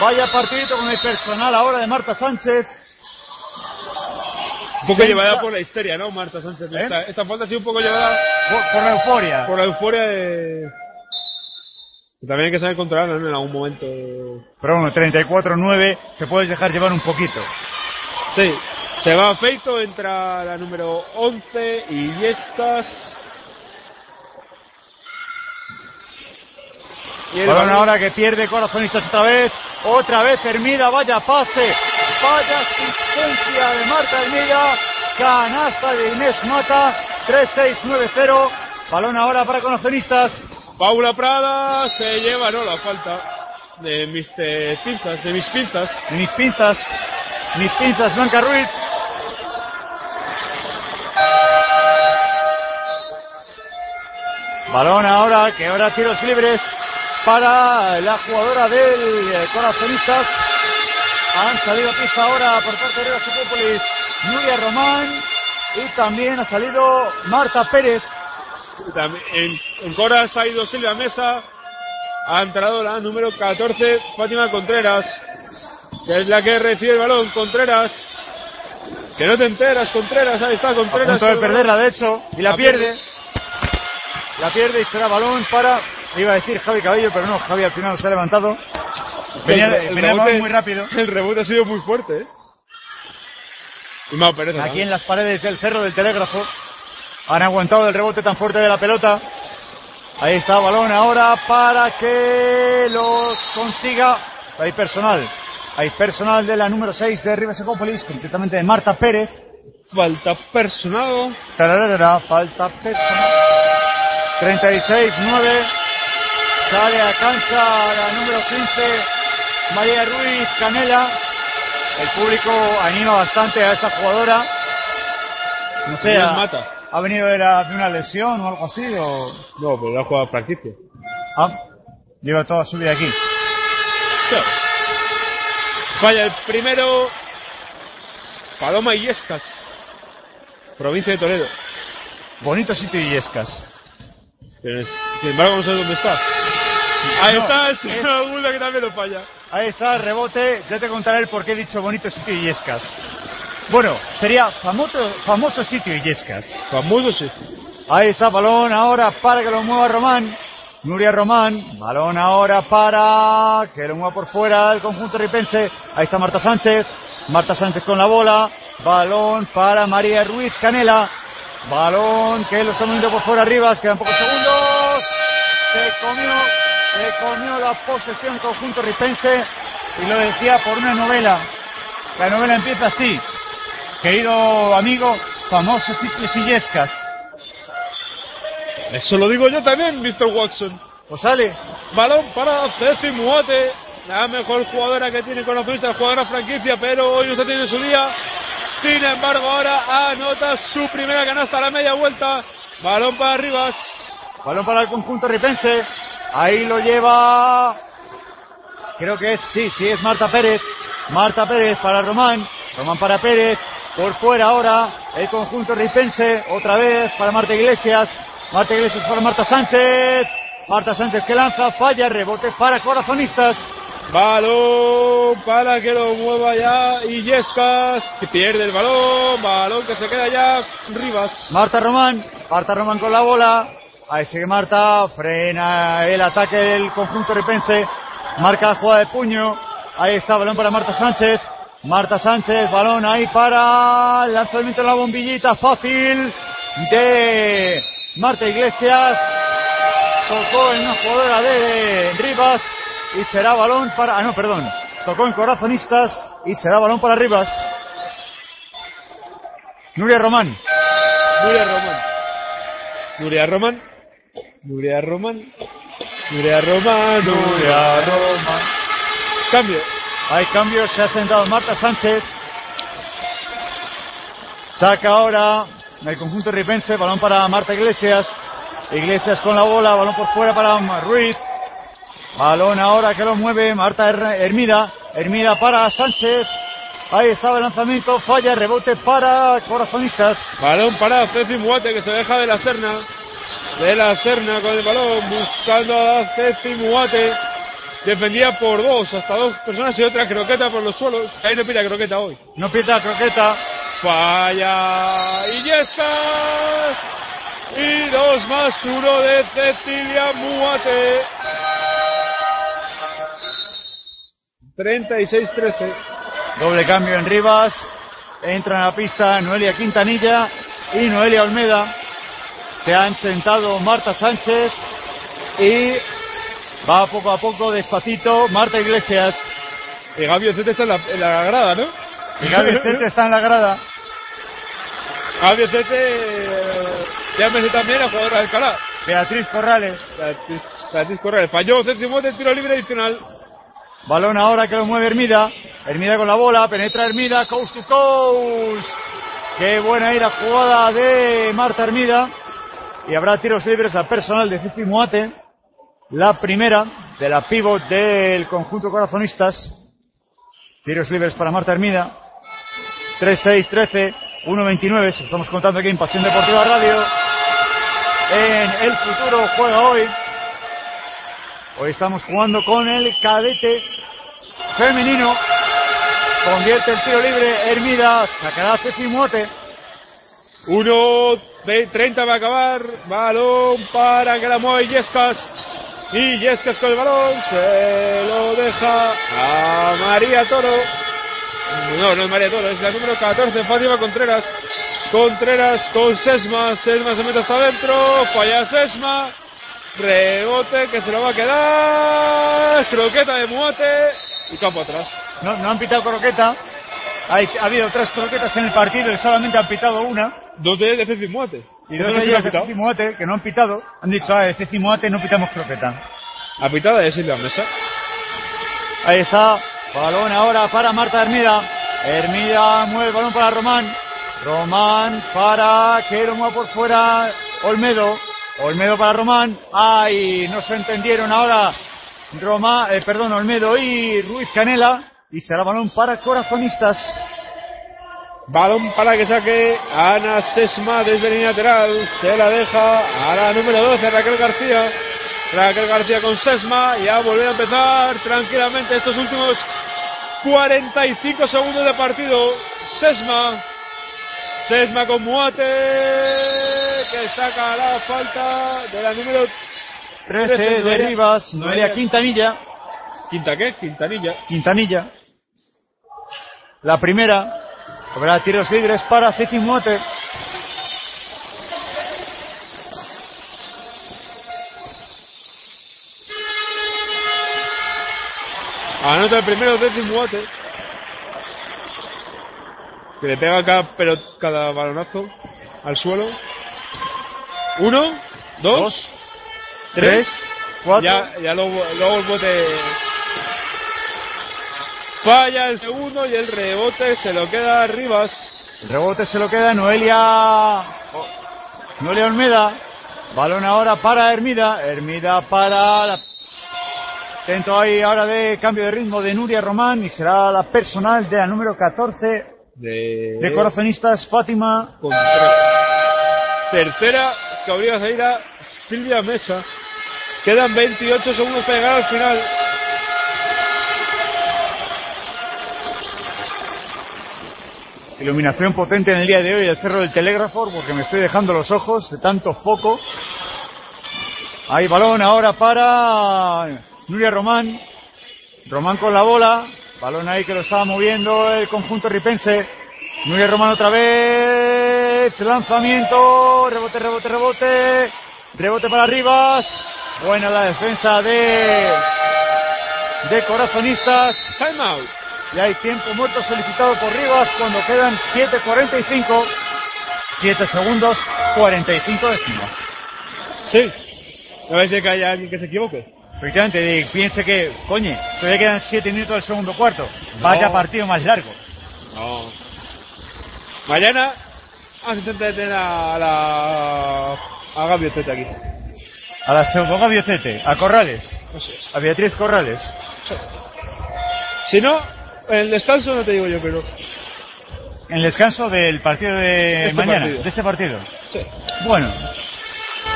Vaya partidito con el personal ahora de Marta Sánchez. un poco llevada por la histeria, ¿no, Marta Sánchez? ¿Eh? Esta, esta falta ha sido un poco llevada Por, por la euforia. por la euforia de... También hay que saber controlarla, ¿no? En algún momento. Pero bueno, 34-9, te puedes dejar llevar un poquito. Sí, se va Feito, entra la número 11 y Balón balón- ahora que pierde Corazonistas otra vez. Otra vez Hermida, vaya pase. Vaya asistencia de Marta Hermida. Canasta de Inés Mata. 3-6-9-0. Balón ahora para Corazonistas. Paula Prada se lleva, no, la falta de mis pinzas, de mis pinzas. Mis pinzas. Mis pinzas, Blanca Ruiz. Balón ahora, que ahora tiros libres para la jugadora del eh, Corazonistas. Han salido a pista ahora por parte de Rivas Nuria Román y también ha salido Marta Pérez. En, en Coras ha ido Silvia Mesa, ha entrado la número 14, Fátima Contreras, que es la que recibe el balón, Contreras. Que no te enteras, Contreras, ahí está A Contreras. punto de perderla, de hecho, y la La pierde. La pierde y será balón para, iba a decir Javi Cabello, pero no, Javi al final se ha levantado. Venía, El venía rebote- muy rápido. [laughs] El rebote ha sido muy fuerte, ¿eh? Pérez. Aquí en las paredes del cerro del telégrafo. Han aguantado el rebote tan fuerte de la pelota. Ahí está balón ahora para que lo consiga. Hay personal. Hay personal de la número 6 de Rivas Ecópolis, concretamente de Marta Pérez. Falta personal. Tararara, falta personal. 36-9. Sale a cancha la número 15, María Ruiz Canela. El público anima bastante a esta jugadora. No sé, mata. Ha venido de, la- de una lesión o algo así. O... No, pero la ha jugado a franquicia. Ah, lleva toda su vida aquí. Falla el primero. Paloma Illescas. Provincia de Toledo. Bonito sitio Illescas. Pero, sin embargo, no sé dónde está. Ahí No, está el es- señor que también lo falla. Ahí está rebote. Ya te contaré el por qué he dicho bonito sitio Illescas. Bueno, sería famoso, famoso sitio Illescas. Famoso sí. Ahí está balón ahora para que lo mueva Román. Nuria Román. Balón ahora para que lo mueva por fuera el conjunto ripense. Ahí está Marta Sánchez. Marta Sánchez con la bola. Balón para María Ruiz Canela. Balón que lo está moviendo por fuera arriba. Quedan pocos segundos. Se comió, se comió la posesión conjunto ripense. Y lo decía por una novela. La novela empieza así. Querido amigo, famosos sitios illescas. Eso lo digo yo también, Mr. Watson. Pues sale. Balón para Ceci Muate. La mejor jugadora que tiene conocimiento, jugadora franquicia, pero hoy no está teniendo su día. Sin embargo, ahora anota su primera canasta a la media vuelta. Balón para Rivas. Balón para el conjunto ripense. Ahí lo lleva. Creo que es, sí, sí, es Marta Pérez. Marta Pérez para Román. Román para Pérez. Por fuera ahora el conjunto ripense. Otra vez para Marta Iglesias. Marta Iglesias para Marta Sánchez. Marta Sánchez que lanza, falla, rebote para corazonistas. Balón para que lo mueva ya Illescas, que pierde el balón, balón que se queda ya Rivas. Marta Román, Marta Román con la bola. Ahí sigue Marta, frena el ataque del conjunto ripense. Marca la jugada de puño. Ahí está, balón para Marta Sánchez. Marta Sánchez, balón ahí para el lanzamiento de la bombillita fácil de Marta Iglesias. Tocó en una jugadora de Rivas y será balón para. Ah, no, perdón. Tocó en corazonistas y será balón para Rivas. Nuria Román. Nuria Román. Nuria Román. Nuria Román. Nuria Román. Nuria Román. Cambio. Hay cambios, se ha sentado Marta Sánchez. Saca ahora el conjunto ripense, balón para Marta Iglesias. Iglesias con la bola, balón por fuera para Ruiz. Balón ahora que lo mueve Marta Her- Hermida. Hermida para Sánchez. Ahí estaba el lanzamiento, falla, rebote para corazonistas. Balón para Ceci Muate que se deja de la Serna. De la Serna con el balón buscando a Ceci Muate. Defendía por dos, hasta dos personas y otra croqueta por los suelos. Ahí no pida croqueta hoy. No pita croqueta. Falla Illescas. Y dos más uno de Cecilia Muate. 36-13. Doble cambio en Rivas. Entra en la pista Noelia Quintanilla y Noelia Olmeda. Se han sentado Marta Sánchez y va poco a poco, despacito, Marta Iglesias. Y Gaby Ocete está en la, en la grada, ¿no? Y Gaby [laughs] Cete está en la grada. Gaby Ocete, eh, llámese también a jugadora de Alcalá. Beatriz Corrales. Beatriz, Beatriz Correa. Falló Ceci Muate, tiro libre adicional. Balón ahora que lo mueve Hermida. Hermida con la bola, penetra Hermida, coast to coast. Qué buena era jugada de Marta Hermida. Y habrá tiros libres al personal de Cici Muate. La primera de la pivot del conjunto corazonistas. Tiros libres para Marta Hermida. 3-6-13, 1-29. Se lo Estamos contando aquí en Pasión Deportiva Radio. En el futuro juega hoy. Hoy estamos jugando con el cadete femenino. Convierte el tiro libre Hermida. Sacará Ceci Muate. 1 de 30 va a acabar. Balón para mueva Illescas. Y Yescas con el balón. Se lo deja a María Toro. No, no es María Toro, es la número 14, Fátima Contreras. Contreras con Sesma. Sesma se mete hasta adentro. Falla Sesma. Rebote que se lo va a quedar. Croqueta de Muate. Y campo atrás. No, no han pitado croqueta. Hay, ha habido tres croquetas en el partido y solamente han pitado una. Dos de ellas de Muate. Y dos de ha pitado. Ceci Muate, que no han pitado. Han dicho, ah, de Ceci Muate no pitamos croqueta. A pitada de Silvia Mesa. Ahí está. Balón ahora para Marta Hermida. Hermida mueve el balón para Román. Román para que lo mueva por fuera Olmedo. Olmedo para Román. Ay, no se entendieron ahora. Roma, eh, perdón, Olmedo y Ruiz Canela. Y será balón para corazonistas. Balón para que saque Ana Sesma desde línea lateral. Se la deja a la número 12, Raquel García. Raquel García con Sesma. Ya volver a empezar tranquilamente estos últimos 45 segundos de partido. Sesma. Sesma con Muate. Que saca la falta de la número 13 de Noelia- Rivas. Noelia Quintanilla. ¿Quinta qué? Quintanilla. Quintanilla. La primera. Habrá tiros libres para Ceci Muate. Anota el primero Muate. Que le pega cada, pero cada balonazo al suelo. Uno, dos, Dos, tres, tres, cuatro. Ya, ya luego, luego el bote falla el segundo y el rebote se lo queda a Rivas. El rebote se lo queda Noelia. Noelia Olmeda. Balón ahora para Hermida. Hermida para. La... Intento ahí ahora de cambio de ritmo de Nuria Román y será la personal de la número 14 De, de corazonistas Fátima. Contreras. Tercera que obliga a salir a Silvia Mesa. Quedan 28 segundos para llegar al final. Iluminación potente en el día de hoy del Cerro del Telégrafo porque me estoy dejando los ojos de tanto foco. Hay balón ahora para Nuria Román. Román con la bola. Balón ahí que lo estaba moviendo el conjunto ripense. Nuria Román otra vez. Lanzamiento. Rebote, rebote, rebote. Rebote para Rivas. Buena la defensa de, de corazonistas. Time out. Y hay tiempo muerto solicitado por Rivas cuando quedan 7.45. 7 segundos, 45 décimas. Sí. No parece que haya alguien que se equivoque. Efectivamente, piense que, coño, todavía quedan 7 minutos del segundo cuarto. Vaya No. partido más largo. No. Mañana vamos a intentar detener a la a Gaby Tete aquí. A la pseudo Gaviocete, a Corrales, a Beatriz Corrales. Si no, en el descanso no te digo yo, pero En el descanso del partido de Este mañana, partido. de este partido. sí. Bueno,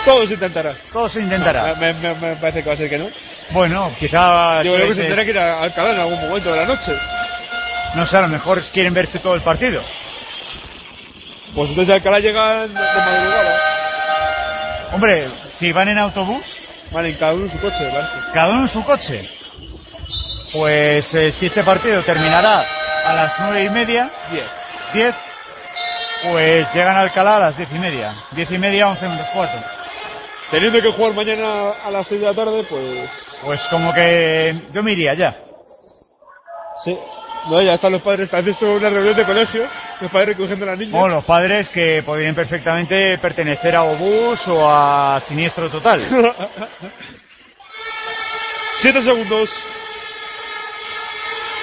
todo se intentará. todo se intentará. Me, me- me parece que va a ser que no. Bueno, quizá, Yo creo que se tendrá que ir a Alcalá en algún momento de la noche. no sé, a lo mejor quieren verse todo el partido. Pues entonces Alcalá llega de madrugada. Hombre, si van en autobús, Vale, en cada uno en su coche, parece. cada uno en su coche. Pues eh, si este partido terminará a las nueve y media, Diez. diez, pues llegan a Alcalá a las diez y media. Diez y media, once menos cuarto. Teniendo que jugar mañana a las seis de la tarde, pues Pues como que yo me iría ya. sí. No, ya están los padres. Has visto una reunión de colegio, los padres recogiendo a las niñas. O los padres que podrían perfectamente pertenecer a Obús o a Siniestro Total. [laughs] Siete segundos.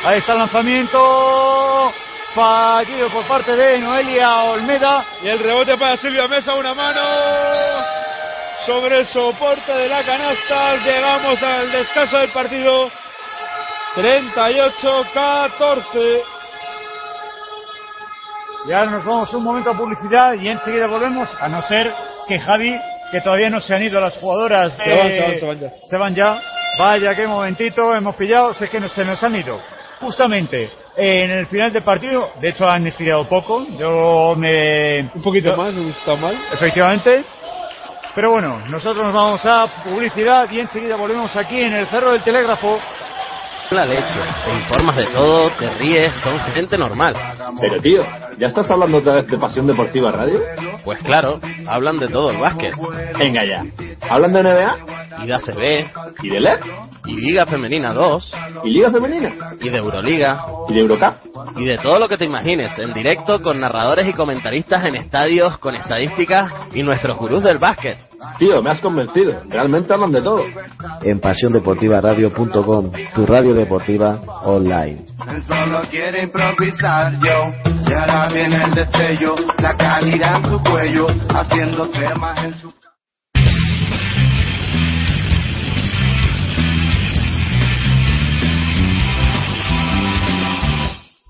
Ahí está el lanzamiento. Fallido por parte de Noelia Olmeda. Y el rebote para Silvia Mesa, una mano sobre el soporte de la canasta. Llegamos al descanso del partido. 38-14. Y ahora nos vamos un momento a publicidad y enseguida volvemos, a no ser que Javi, que todavía no se han ido las jugadoras, de- Se van, se van, se van ya. se van ya. Vaya, qué momentito, hemos pillado, sé que no- se nos han ido. Justamente en el final del partido, de hecho han estirado poco, yo me... Un poquito yo- más, no está mal. Efectivamente. Pero bueno, nosotros nos vamos a publicidad y enseguida volvemos aquí en el Cerro del Telégrafo La leche. Te informas de todo, te ríes, son gente normal. Pero tío, ¿ya estás hablando otra vez de Pasión Deportiva Radio? Pues claro, hablan de todo el básquet. Venga ya. ¿Hablan de NBA? Y de ACB. ¿Y de LED? Y Liga Femenina 2. ¿Y Liga Femenina? Y de Euroliga. ¿Y de Eurocup? Y de todo lo que te imagines, en directo con narradores y comentaristas en estadios, con estadísticas y nuestros gurús del básquet. Tío, me has convencido. Realmente hablan de todo. En pasiondeportivaradio.com, tu radio deportiva online. Solo quiere improvisar yo. Y ahora viene el destello, la calidad en su cuello, haciendo temas en su.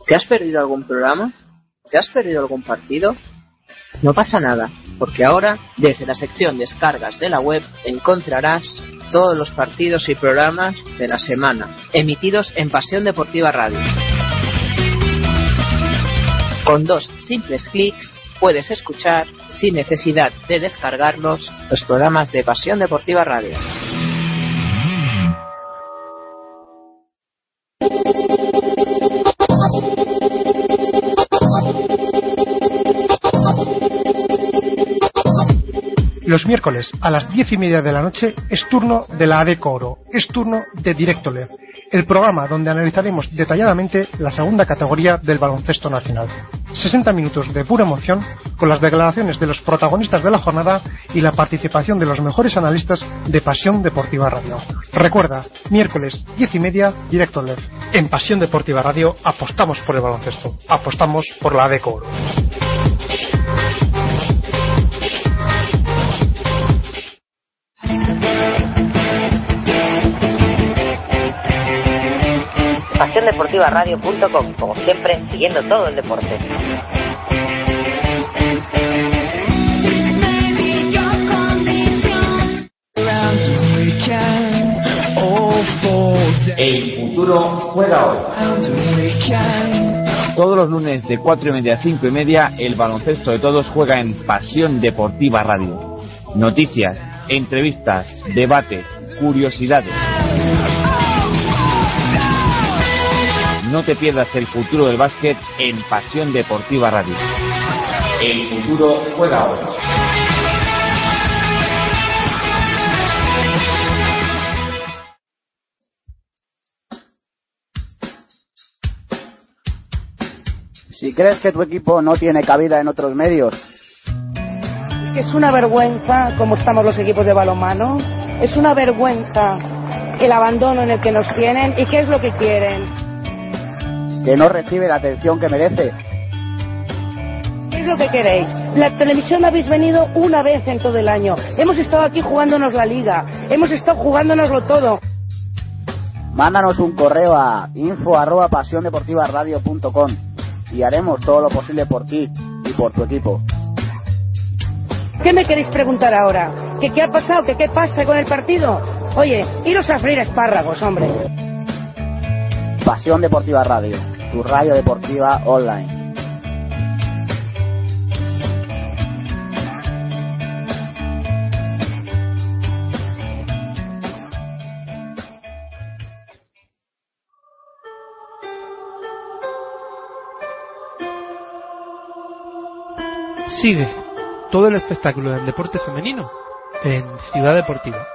¿Te has perdido algún programa? ¿Te has perdido algún partido? No pasa nada, porque ahora, desde la sección descargas de la web, encontrarás todos los partidos y programas de la semana, emitidos en Pasión Deportiva Radio. Con dos simples clics puedes escuchar, sin necesidad de descargarlos, los programas de Pasión Deportiva Radio. Miércoles a las diez y media de la noche es turno de la ADECO Oro, es turno de Directo LED, el programa donde analizaremos detalladamente la segunda categoría del baloncesto nacional. 60 minutos de pura emoción con las declaraciones de los protagonistas de la jornada y la participación de los mejores analistas de Pasión Deportiva Radio. Recuerda, miércoles diez y media, Directo LED. En Pasión Deportiva Radio apostamos por el baloncesto, apostamos por la ADECO Oro. PasiónDeportivaRadio.com, como siempre, siguiendo todo el deporte. El futuro juega hoy. Todos los lunes de 4 y media a 5 y media, el baloncesto de todos juega en Pasión Deportiva Radio. Noticias, entrevistas, debates, curiosidades. No te pierdas el futuro del básquet en Pasión Deportiva Radio. El futuro juega hoy. Si crees que tu equipo no tiene cabida en otros medios, Es que es una vergüenza cómo estamos los equipos de balonmano. Es una vergüenza el abandono en el que nos tienen y qué es lo que quieren. Que no recibe la atención que merece, ¿Qué es lo que queréis? La televisión habéis venido una vez en todo el año. Hemos estado aquí jugándonos la liga. Hemos estado jugándonoslo todo. mándanos un correo a info arroba pasiondeportivaradio.com y haremos todo lo posible por ti y por tu equipo. ¿Qué me queréis preguntar ahora? ¿Que qué ha pasado? ¿Que qué pasa con el partido? Oye, iros a freír espárragos, hombre. Pasión Deportiva Radio, tu radio deportiva online. Sigue todo el espectáculo del deporte femenino en Ciudad Deportiva.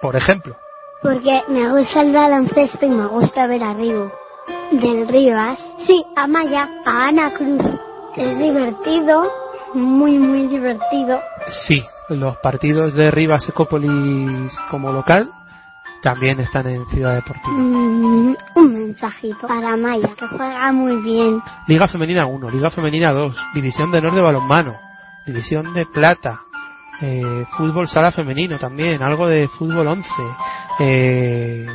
Por ejemplo, Porque me gusta el baloncesto y me gusta ver a Rigo. Del Rivas. Sí, a Maya, a Ana Cruz. Es divertido, muy, muy divertido. sí, los partidos de Rivas Ecópolis como local también están en Ciudad Deportiva. Mm, un mensajito para Maya, que juega muy bien. Liga Femenina 1, Liga Femenina 2, División de Honor de Balonmano, División de Plata, eh, Fútbol Sala Femenino también, algo de Fútbol 11, eh,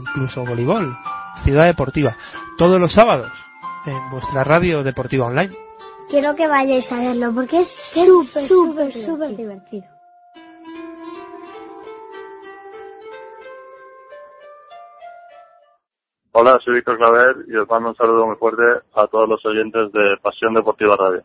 incluso voleibol, Ciudad Deportiva, todos los sábados en vuestra radio deportiva online. Quiero que vayáis a verlo porque es súper, súper, súper divertido. Hola, soy Víctor Claver y os mando un saludo muy fuerte a todos los oyentes de Pasión Deportiva Radio.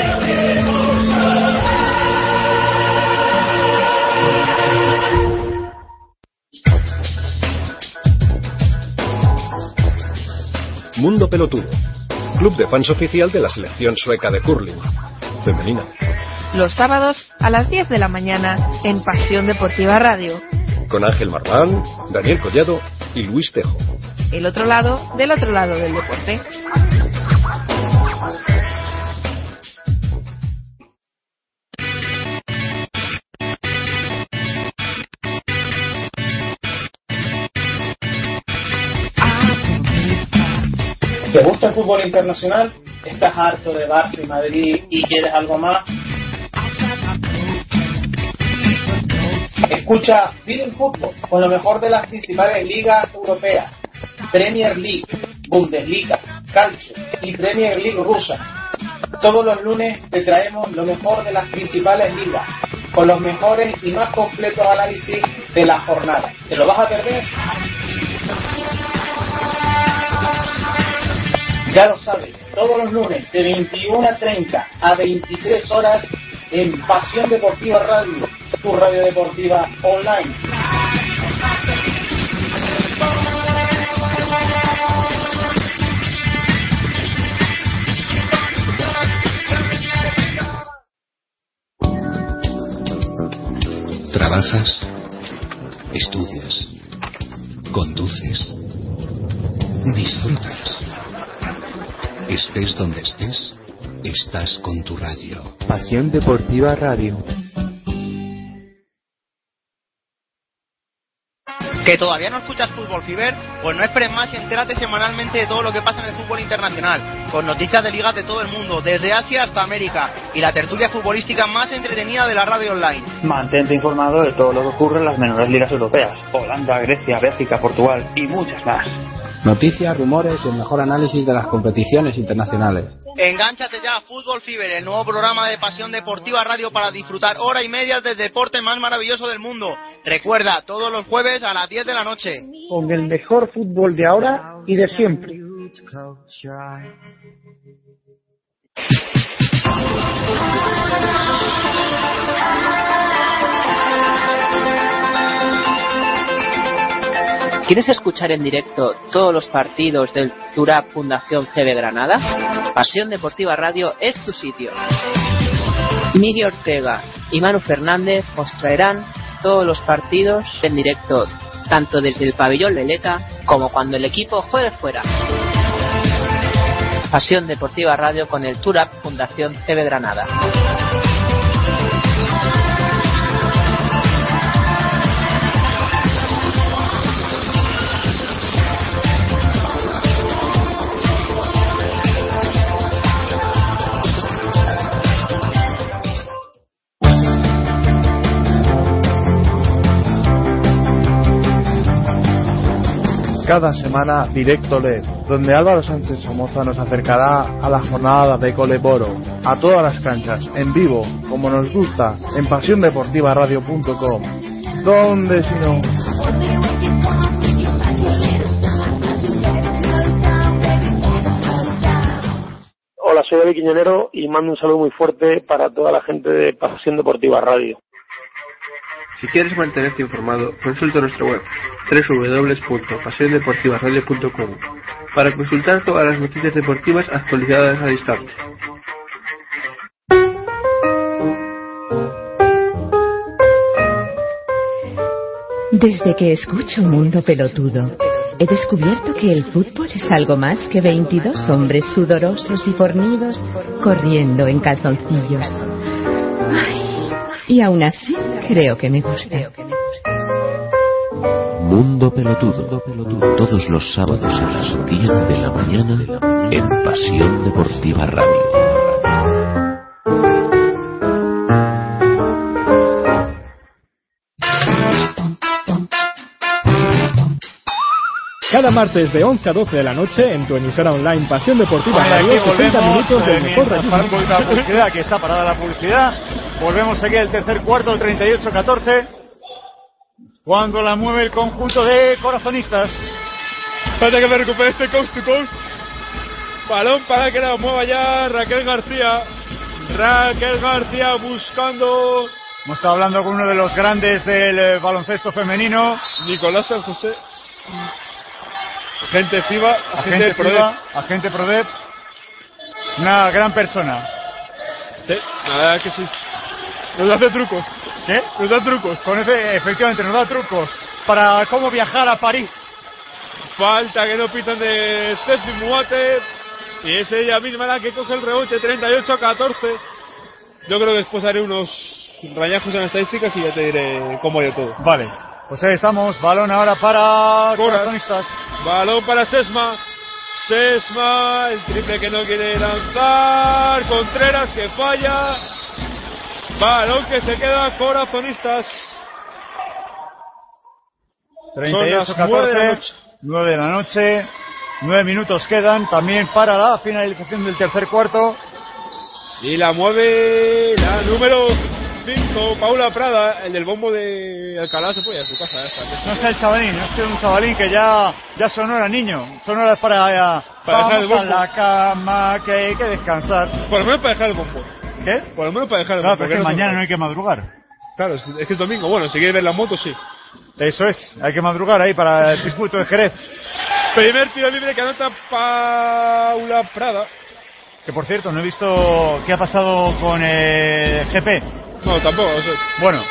Mundo Pelotudo, club de fans oficial de la selección sueca de curling, femenina. Los sábados a las 10 de la mañana en Pasión Deportiva Radio. Con Ángel Marván, Daniel Collado y Luis Tejo. El otro lado del otro lado del deporte. ¿Te gusta el fútbol internacional? ¿Estás harto de Barça y Madrid y quieres algo más? Escucha Feeling Fútbol con lo mejor de las principales ligas europeas. Premier League, Bundesliga, Calcio y Premier League rusa. Todos los lunes te traemos lo mejor de las principales ligas, con los mejores y más completos análisis de la jornada. ¿Te lo vas a perder? Ya lo sabes, todos los lunes de 21 a 30 a 23 horas en Pasión Deportiva Radio, tu radio deportiva online. Trabajas, estudias, conduces, disfrutas. Estés donde estés, estás con tu radio. Pasión Deportiva Radio. ¿Que todavía no escuchas Fútbol Fiber? Pues no esperes más y entérate semanalmente de todo lo que pasa en el fútbol internacional, con noticias de ligas de todo el mundo, desde Asia hasta América, y la tertulia futbolística más entretenida de la radio online. Mantente informado de todo lo que ocurre en las menores ligas europeas, Holanda, Grecia, Bélgica, Portugal y muchas más. Noticias, rumores y el mejor análisis de las competiciones internacionales. Engánchate ya a Fútbol Fiber, el nuevo programa de Pasión Deportiva Radio para disfrutar hora y media del deporte más maravilloso del mundo. Recuerda, todos los jueves a las 10 de la noche. Con el mejor fútbol de ahora y de siempre. ¿Quieres escuchar en directo todos los partidos del Turap Fundación CB Granada? Pasión Deportiva Radio es tu sitio. Miguel Ortega y Manu Fernández os traerán todos los partidos en directo, tanto desde el pabellón Leleta como cuando el equipo juegue fuera. Pasión Deportiva Radio con el Turap Fundación CB Granada. Cada semana Directo LED, donde Álvaro Sánchez Somoza nos acercará a la jornada de Coleboro, a todas las canchas, en vivo, como nos gusta, en pasiondeportivaradio.com. ¿Dónde si no? Hola, soy David Quiñonero y mando un saludo muy fuerte para toda la gente de Pasión Deportiva Radio. Si quieres mantenerte informado, consulta nuestra web www.pasiondeportivaradio.com para consultar todas las noticias deportivas actualizadas al instante. Desde que escucho Mundo Pelotudo, he descubierto que el fútbol es algo más que 22 hombres sudorosos y fornidos corriendo en calzoncillos. Y aún así creo que me gusta. Mundo Pelotudo. Todos los sábados a las 10 de la mañana en Pasión Deportiva Radio. Cada martes de 11 a 12 de la noche en tu emisora online Pasión Deportiva Radio, aquí 60 volvemos, minutos del eh, mejor publicidad, que está parada la publicidad. Volvemos aquí al tercer cuarto, 38-14. Cuando la mueve el conjunto de corazonistas. Espérate que me recupere este coast to coast. Balón para que la mueva ya Raquel García. Raquel García buscando Hemos estado hablando con uno de los grandes del eh, baloncesto femenino. Nicolás San José. Agente FIBA, agente, Agente. FIBA, agente Prodep. Una gran persona. Sí, la verdad es que sí. Nos hace trucos. ¿Qué? Nos da trucos. Con ese, efectivamente, nos da trucos para cómo viajar a París. Falta que no pitan de Steffi Muate. Y es ella misma la que coge el rebote, 38 a 14. Yo creo que después haré unos rayajos en las estadísticas y ya te diré cómo ido todo. Vale. Pues ahí estamos. Balón ahora para corazonistas. Balón para Sesma. Sesma, el triple que no quiere lanzar. Contreras que falla. Balón que se queda corazonistas. Son las 38-14. nueve de la noche. 9 de la noche. 9 minutos quedan también para la finalización del tercer cuarto. Y la mueve la número 5, Paula Prada, el del bombo de Alcalá se fue a su casa. ya está. No es el chavalín, es un chavalín que ya, ya era niño. Sonó era para, eh, Para dejar el vamos a bombo. la cama, que hay que descansar. Por lo menos para dejar el bombo. ¿Qué? Por lo menos para dejar el Claro, bombo. pero es que que mañana no hay que madrugar. Claro, es es que es domingo. Bueno, si quieres ver la moto, sí. Eso es, hay que madrugar ahí para el circuito de Jerez. Primer tiro libre que anota Paula Prada. Que por cierto, no he visto qué ha pasado con el GP. No, tampoco, o sea, Bueno,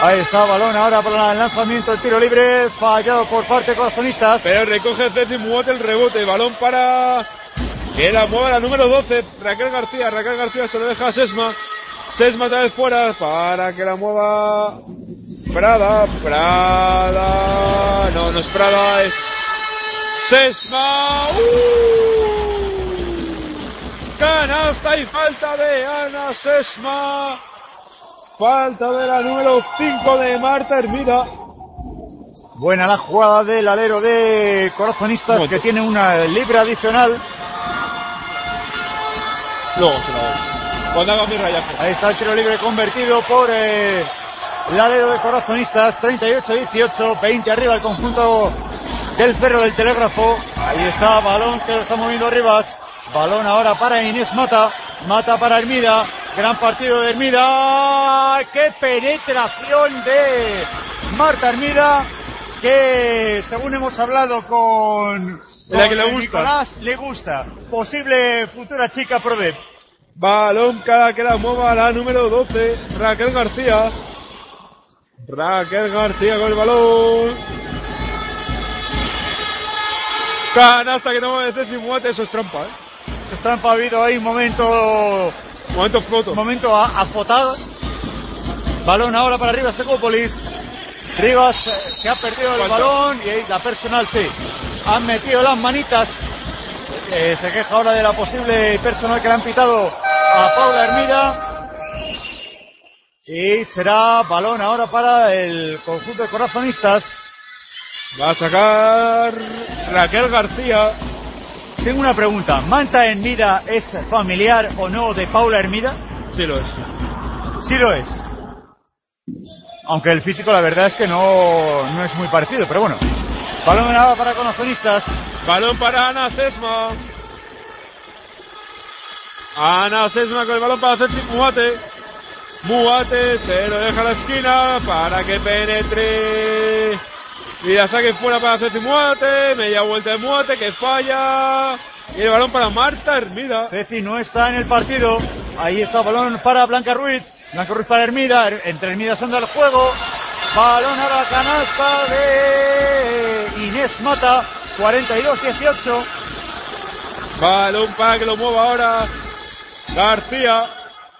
ahí está balón ahora para el lanzamiento del tiro libre, fallado por parte de corazonistas. Pero recoge Ceci Muate el rebote. Balón para que la mueva la número 12, Raquel García. Raquel García se lo deja a Sesma. Sesma otra vez fuera para que la mueva Prada. Prada. No, no es Prada, es Sesma. ¡Uh! Canasta y falta de Ana Sesma. Falta de la número 5 de Marta Hermida. Buena la jugada del alero de corazonistas que tiene una libre adicional. Luego se la. Cuando haga mi rayaje. Ahí está el tiro libre convertido por eh, el alero de corazonistas. 38-18, 20 arriba el conjunto del Cerro del Telégrafo. Ahí está, balón que lo está moviendo Rivas. Balón ahora para Inés Mata. Mata para Hermida. Gran partido de Hermida. ¡Qué penetración de Marta Hermida! Que según hemos hablado con, De la que le gusta. Nicolás, le gusta. Posible futura chica Prodep. Balón cada que la mueva la número 12, Raquel García. Raquel García con el balón. Canasta que no mueve Ceci Muate, eso es trampa, ¿eh? Se está ha habido ahí un momento Momento foto. momento a, afotado. Balón ahora para Rivas Ecópolis. Rivas eh, que ha perdido el Falta. balón y ahí la personal sí. Han metido las manitas. Eh, se queja ahora de la posible personal que le han pitado a Paula Hermida. Y será balón ahora para el conjunto de corazonistas. Va a sacar Raquel García. Tengo una pregunta. ¿Manta Hermida es familiar o no de Paula Hermida? Sí lo es. Sí lo es. Aunque el físico la verdad es que no, no es muy parecido, pero bueno. Balón nada para corazonistas. Balón para Ana Sesma. Ana Sesma con el balón para Ceci Muate. Muate se lo deja a la esquina para que penetre. Y la saque fuera para Ceci Muate. Media vuelta de Muate que falla. Y el balón para Marta Hermida. Ceci no está en el partido. Ahí está balón para Blanca Ruiz. Blanca Ruiz para Hermida. Entre Hermida anda el juego. Balón a la canasta de Inés Mata. 42-18. Balón para que lo mueva ahora García.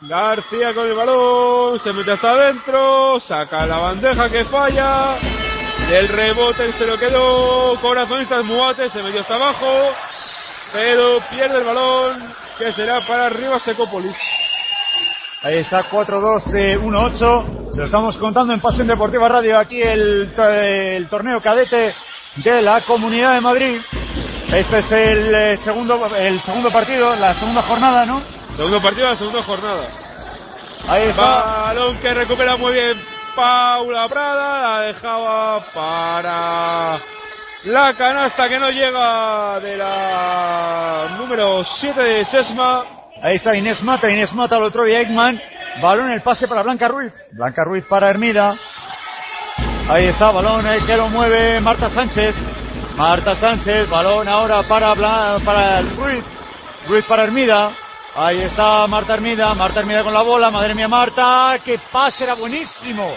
García con el balón. Se mete hasta adentro. Saca la bandeja que falla. El rebote se lo quedó. Corazonistas Muate. Se metió hasta abajo. Pero pierde el balón. Que será para arriba Secópolis. Ahí está 4-2-1-8. Se lo estamos contando en Pasión Deportiva Radio. Aquí el, el torneo cadete de la Comunidad de Madrid. Este es el eh, segundo el segundo partido, la segunda jornada, ¿no? Segundo partido, la segunda jornada. Ahí está. Balón que recupera muy bien Paula Prada, la dejaba para la canasta que no llega de la número 7 de Sesma. Ahí está Inés Mata, Inés Mata, el otro día Ekman. Balón el pase para Blanca Ruiz. Blanca Ruiz para Hermida. Ahí está, balón eh, que lo mueve Marta Sánchez. Marta Sánchez, balón ahora para, Bla- para Ruiz. Ruiz para Hermida. Ahí está Marta Hermida, Marta Hermida con la bola, madre mía Marta, que pase era buenísimo,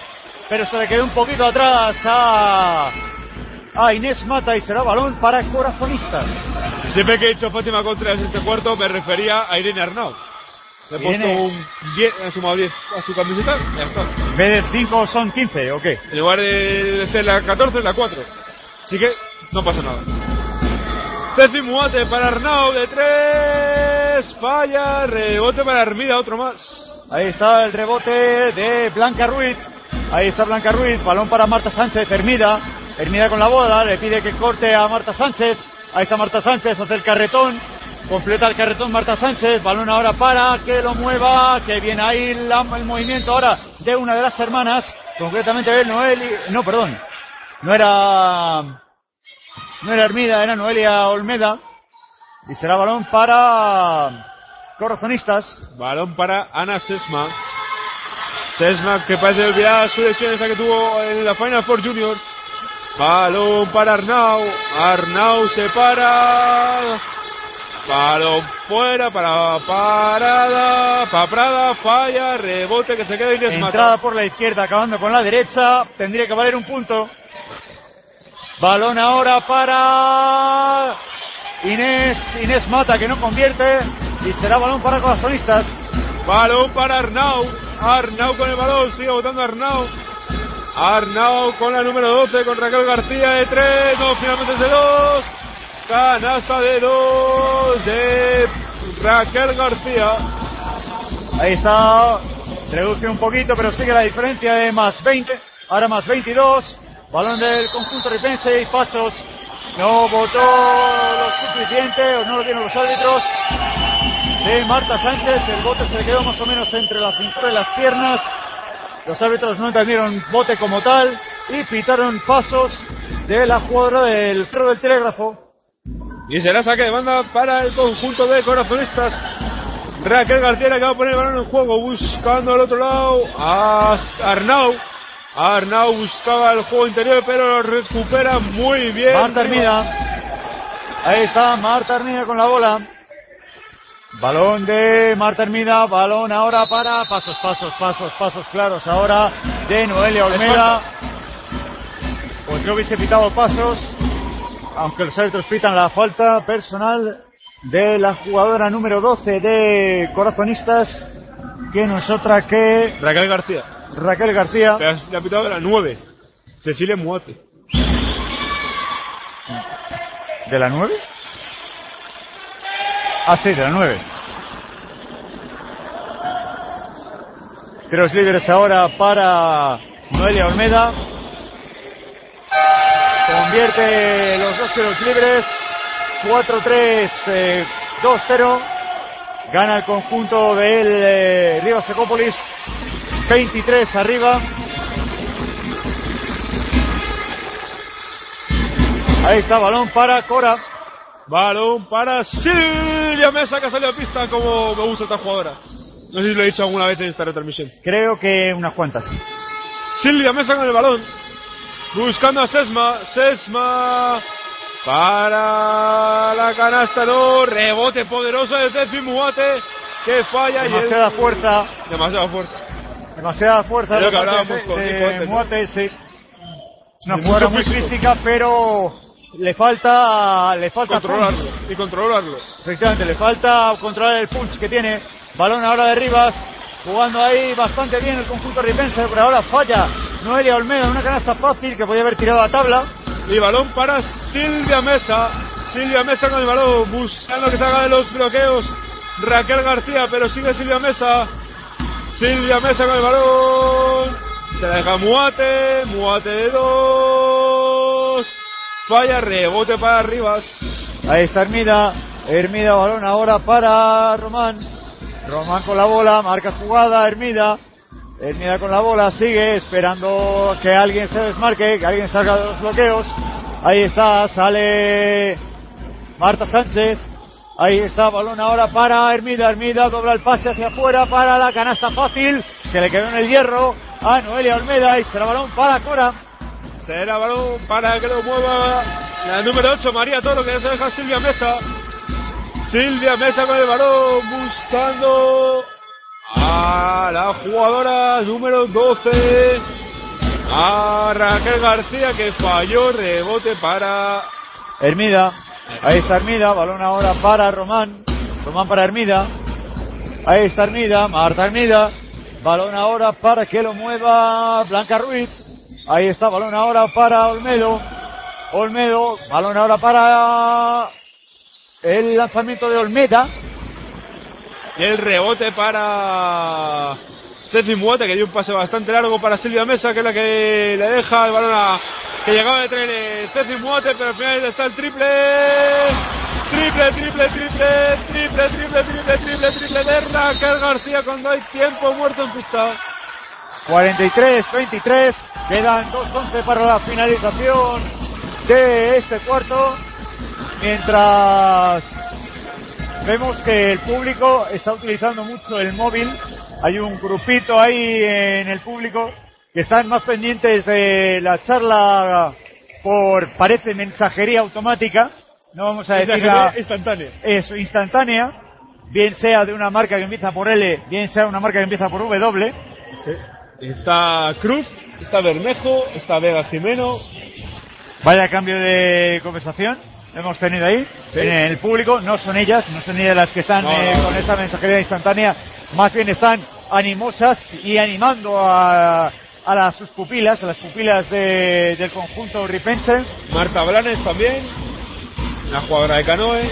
pero se le quedó un poquito atrás a, a Inés Mata y será balón para corazonistas. Siempre que he dicho Fátima Contreras este cuarto me refería a Irene Arnau. Le he puesto un 10, he sumado 10 a su camiseta, ya está. En vez de 5 son 15, ¿o qué? En lugar de ser la 14, la 4. Así que no pasa nada. Ceci Muate para Arnau de 3. Falla. Rebote para Hermida, otro más. Ahí está el rebote de Blanca Ruiz. Ahí está Blanca Ruiz. Balón para Marta Sánchez. Hermida. Hermida con la bola. Le pide que corte a Marta Sánchez. Ahí está Marta Sánchez. Hace el carretón. Completa el carretón Marta Sánchez. Balón ahora para que lo mueva. Que viene ahí el movimiento ahora de una de las hermanas. Concretamente de Noeli. No, perdón. No era. No era Hermida, era Noelia Olmeda. Y será balón para. Corazonistas. Balón para Ana Sesma. Sesma que parece olvidar su lesión esa que tuvo en la Final Four Junior. Balón para Arnau. Arnau se para. Balón fuera para Parada. Para Prada. Falla. Rebote que se queda Inés Mata. Entrada por la izquierda, acabando con la derecha. Tendría que valer un punto. Balón ahora para Inés, Inés Mata, que no convierte. Y será balón para corazonistas. Balón para Arnau. Arnau con el balón. Sigue votando Arnau. Arnau con la número 12 con Raquel García de 3. No, finalmente es de 2. Canasta de 2 de Raquel García. Ahí está. Reduce un poquito, pero sigue la diferencia de más 20. Ahora más 22. Balón del conjunto ripense y pasos. No votó lo suficiente o no lo tienen los árbitros. De Marta Sánchez. El bote se le quedó más o menos entre la cintura y las piernas. Los árbitros no entendieron bote como tal y pitaron pasos de la jugadora del Ferro del Telégrafo. Y será saque de banda para el conjunto de corazonistas. Raquel García que va a poner el balón en juego, buscando al otro lado a Arnau. Arnau buscaba el juego interior, pero lo recupera muy bien. Marta Hermida. Ahí está Marta Hermida con la bola. Balón de Marta Hermida, balón ahora para pasos, pasos, pasos, pasos claros ahora de Noelia Olmeda. Pues yo hubiese pitado pasos, aunque los árbitros pitan la falta personal de la jugadora número 12 de Corazonistas, que no es otra que Raquel García. Raquel García. Le ha pitado de la 9. Cecilia Muate. ¿De la 9? Ah, sí, de la 9. Tiros libres ahora para Noelia Olmeda. Convierte los dos tiros libres. 4-3, eh, 2-0. Gana el conjunto del eh, Río Secópolis. 23 arriba. Ahí está, balón para Cora. Balón para Silvia Mesa que ha salido a pista como me gusta esta jugadora. No sé si lo he dicho alguna vez en esta retransmisión. Creo que unas cuantas. Silvia Mesa con el balón. Buscando a Sesma. Sesma. Para la canasta, no. Rebote poderoso de Tefi Muate. Que falla. y Demasiada el- fuerza. Demasiada fuerza. Demasiada fuerza lo de. Muate, sí. Es una De mucho muy físico. física, pero le falta, le falta Controlarlo. punch. Y controlarlo. Efectivamente, le falta controlar el punch que tiene. Balón ahora de Rivas, jugando ahí bastante bien el conjunto ripense, pero ahora falla Noelia Olmeda en una canasta fácil que podía haber tirado a tabla. Y balón para Silvia Mesa. Silvia Mesa con el balón, buscando que salga de los bloqueos. Raquel García, pero sigue Silvia Mesa. Silvia Mesa con el balón. Se la deja Muate. Muate de dos. falla, rebote para Rivas. Ahí está Hermida. Hermida, balón ahora para Román. Román con la bola, marca jugada, Hermida. Hermida con la bola, sigue esperando que alguien se desmarque, que alguien salga de los bloqueos. Ahí está, sale Marta Sánchez. Ahí está, balón ahora para Hermida. Hermida dobla el pase hacia afuera para la canasta fácil. Se le quedó en el hierro a Noelia Olmeda y será balón para Cora. Será balón para que lo mueva la número 8, María Toro, que ya se deja Silvia Mesa. Silvia Mesa con el balón buscando a la jugadora número 12. A Raquel García que falló, rebote para Hermida. Ahí está Hermida, balón ahora para Román. Román para Hermida. Ahí está Hermida, Marta Hermida. Balón ahora para que lo mueva Blanca Ruiz. Ahí está, balón ahora para Olmedo. Olmedo, balón ahora para el lanzamiento de Olmeda. El rebote para Ceci Muete, que dio un pase bastante largo para Silvia Mesa, que es la que le deja el balón a, que llegaba de tren Ceci Muete, pero al final está el triple. Triple, triple, triple, triple, triple, triple, triple, triple de Raquel García cuando hay tiempo muerto en pista. 43-23, quedan 2-11 para la finalización de este cuarto, mientras vemos que el público está utilizando mucho el móvil, hay un grupito ahí en el público que están más pendientes de la charla por, parece, mensajería automática, no vamos a decir la- instantánea. eso, instantánea, bien sea de una marca que empieza por L, bien sea una marca que empieza por W. Está Cruz, está Bermejo, está Vega Jimeno. Vaya cambio de conversación hemos tenido ahí Sí. en el público. No son ellas, no son ellas las que están No, eh, no, no. con esa mensajería instantánea. Más bien están animosas y animando a, a las, sus pupilas, a las pupilas de- del conjunto ripense. Marta Blanes también, la jugadora de canoe.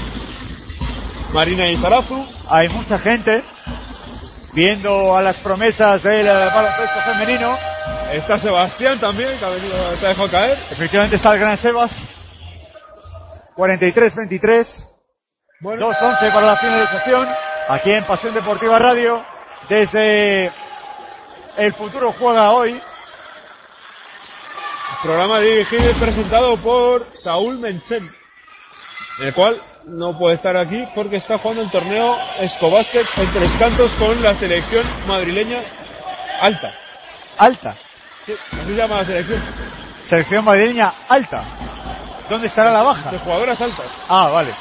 Marina Izarazu. Hay mucha gente viendo a las promesas del eh, baloncesto femenino. Está Sebastián también, que ha venido, se ha dejado caer. Efectivamente está el gran Sebas. 43-23. 2-11 para la finalización. Aquí en Pasión Deportiva Radio. Desde El Futuro Juega Hoy. Programa dirigido y presentado por Saúl Menchen, el cual no puede estar aquí porque está jugando el torneo Escobásquet en Tres Cantos con la selección madrileña alta. Alta. Sí, así se llama la selección. Selección madrileña alta. ¿Dónde estará la baja? De jugadoras altas. Ah, vale.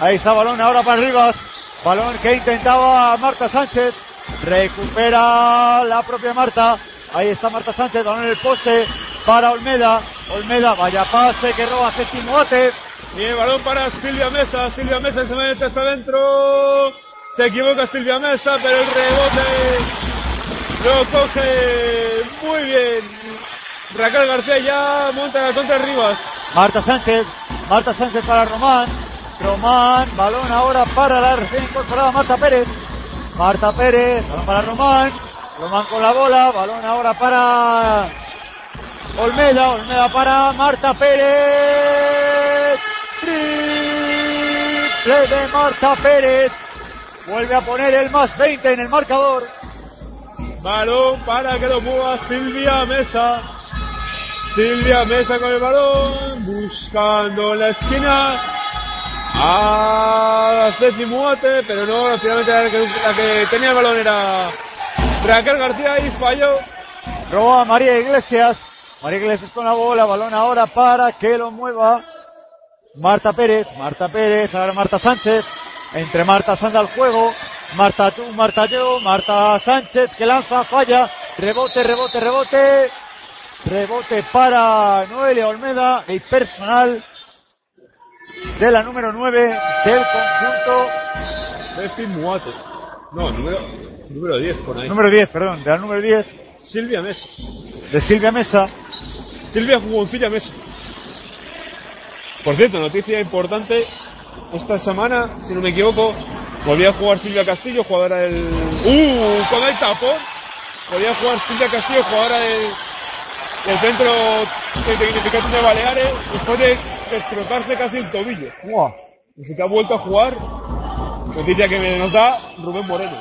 Ahí está balón ahora para Rivas. Balón que intentaba Marta Sánchez. Recupera la propia Marta. Ahí está Marta Sánchez, balón en el poste para Olmeda. Olmeda, vaya pase que roba Ceci Moate. Y el balón para Silvia Mesa. Silvia Mesa se mete hasta adentro. Se equivoca Silvia Mesa, pero el rebote lo coge muy bien. Raquel García ya monta contra Rivas. Marta Sánchez, Marta Sánchez para Román. Román, balón ahora para la recién incorporada Marta Pérez. Marta Pérez, balón para Román. Román con la bola, balón ahora para Olmeda, Olmeda para Marta Pérez. Triple de Marta Pérez. Vuelve a poner el más 20 en el marcador. Balón para que lo mueva Silvia Mesa. Silvia Mesa con el balón, buscando la esquina. A Ceci Muate, pero no, finalmente la que, tenía el balón era Raquel García y falló. Roba María Iglesias. María Iglesias con la bola, balón ahora para que lo mueva Marta Pérez. Marta Pérez, ahora Marta Sánchez. Entre Marta anda al juego. Marta tú, Marta yo, Marta Sánchez que lanza, falla. Rebote, rebote, rebote. Rebote para Noelia Olmeda y personal de la número 9 del conjunto. Ceci Muate. No, número, número 10 por ahí. Número 10, perdón, de la número 10 Silvia Mesa. de Silvia Mesa. Silvia Jugoncilla Mesa. Por cierto, noticia importante. Esta semana, si no me equivoco, volvía a jugar Silvia Castillo, jugadora del. ¡Uh! Con el tapón. Volvía a jugar Silvia Castillo, jugadora del del centro de dignificación de Baleares después de destrozarse casi el tobillo. Y se te ha vuelto a jugar, noticia que me nos da Rubén Moreno.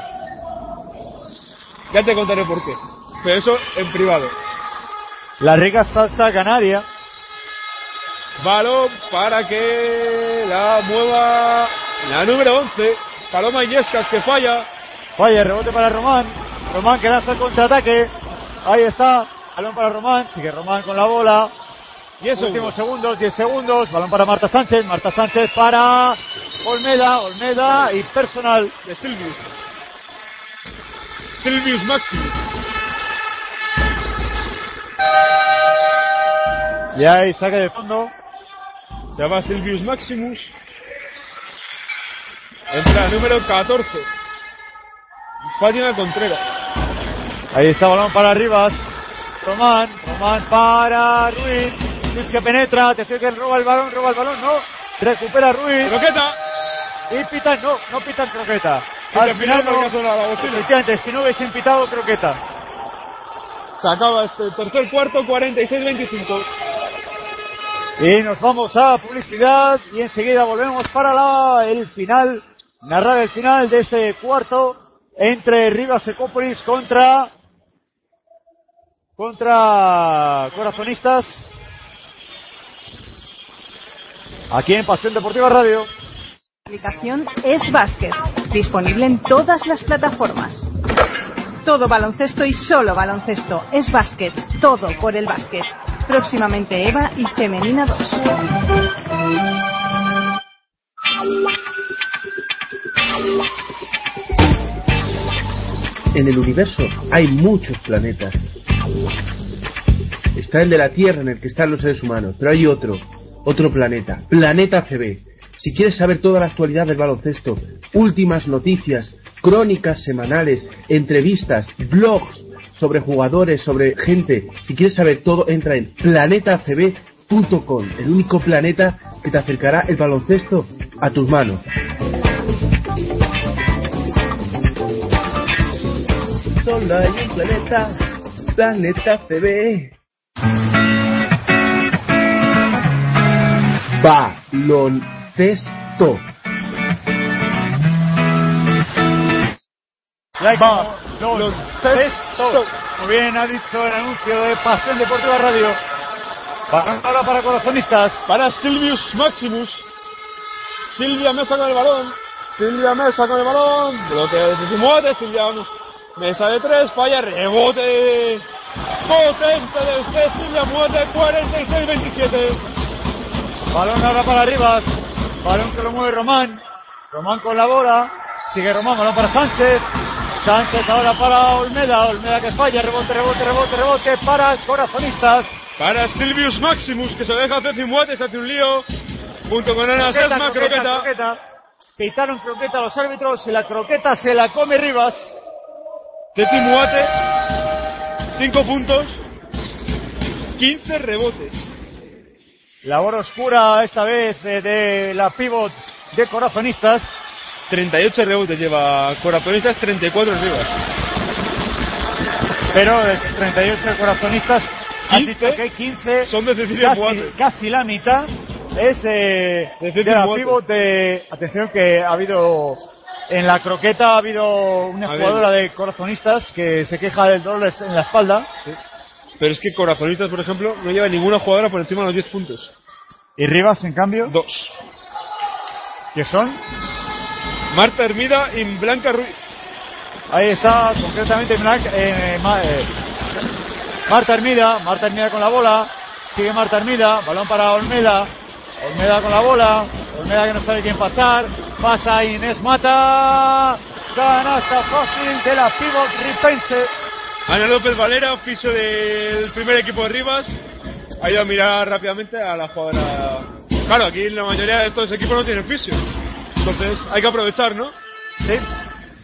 Ya te contaré por qué. Pero eso en privado. La rica salsa canaria. Balón para que la mueva la número 11. Paloma Iñescas que falla. Falla, rebote para Román. Román que lanza el contraataque. Ahí está. Balón para Román. Sigue Román con la bola. Diez Últimos segundos, 10 segundos. Balón para Marta Sánchez. Marta Sánchez para Olmeda. Olmeda y personal de Silvius. Silvius Maximus. Y ahí saque de fondo. Se llama Silvius Maximus. Entra el número 14. Fátima Contreras. Ahí está balón para Rivas. Román, Román para Ruiz. Ruiz que penetra, te que roba el balón, roba el balón, no. Recupera Ruiz. Croqueta. Y pitan, no, no pitan croqueta. Al al final no, efectivamente, si no hubiesen pitado croqueta. Se acaba este tercer cuarto, 46-25. Y nos vamos a publicidad y enseguida volvemos para la, el final, narrar el final de este cuarto entre Rivas Ecópolis contra contra Corazonistas. Aquí en Pasión Deportiva Radio. La aplicación es Básquet, disponible en todas las plataformas. Todo baloncesto y solo baloncesto. Es básquet, todo por el básquet. Próximamente Eva y Femenina 2. En el universo hay muchos planetas. Está el de la Tierra en el que están los seres humanos, pero hay otro, otro planeta, Planeta CB. Si quieres saber toda la actualidad del baloncesto, últimas noticias, crónicas semanales, entrevistas, blogs sobre jugadores, sobre gente, si quieres saber todo, entra en planetacb.com, el único planeta que te acercará el baloncesto a tus manos. Solo hay un planeta, Planeta CB. Baloncesto. Baloncesto. Muy bien, ha dicho el anuncio de Pasión Deportiva Radio. Ahora para corazonistas. Para Silvius Maximus. Silvia Mesa con el balón. Silvia Mesa con el balón. Bloque de muerte. Silvia Mesa de tres. Falla. Rebote. Potente del C. Silvia muerte. 46-27. Balón ahora para Rivas. Balón que lo mueve Román. Román con la bola. Sigue Román. Balón para Sánchez. Sánchez ahora para Olmeda. Olmeda que falla. Rebote, rebote, rebote, rebote para corazonistas. Para Silvius Maximus, que se deja hacer sin muerte, se hace un lío. Junto con Ana Sesma, croqueta. croqueta. Pitaron croqueta a los árbitros y la croqueta se la come Rivas. Ceci Muate, 5 puntos, 15 rebotes. Labor oscura esta vez de, de la pivot de corazonistas. 38 rebotes lleva Corazonistas, 34 Rivas. Pero de esos 38 corazonistas, has 15 dicho que 15 son de Cecilia casi, casi la mitad es eh, De de, la pivot de... Atención que ha habido... En la croqueta ha habido una A ver. jugadora de corazonistas que se queja del dolor en la espalda. Pero es que Corazonistas, por ejemplo, no lleva ninguna jugadora por encima de los 10 puntos. Y Rivas, en cambio, Dos. que son... Marta Hermida y Blanca Ruiz. Ahí está, concretamente Blanca- eh, Ma- eh, Marta Hermida, Marta Hermida con la bola, sigue Marta Hermida, balón para Olmeda, Olmeda con la bola, Olmeda que no sabe quién pasar, pasa Inés Mata, canasta fácil de la pivot ripense. Ana López Valera, oficio del primer equipo de Rivas. Ha ido a mirar rápidamente a la jugadora. Claro, aquí la mayoría de estos equipos no tienen fisio. Entonces hay que aprovechar, ¿no? Sí.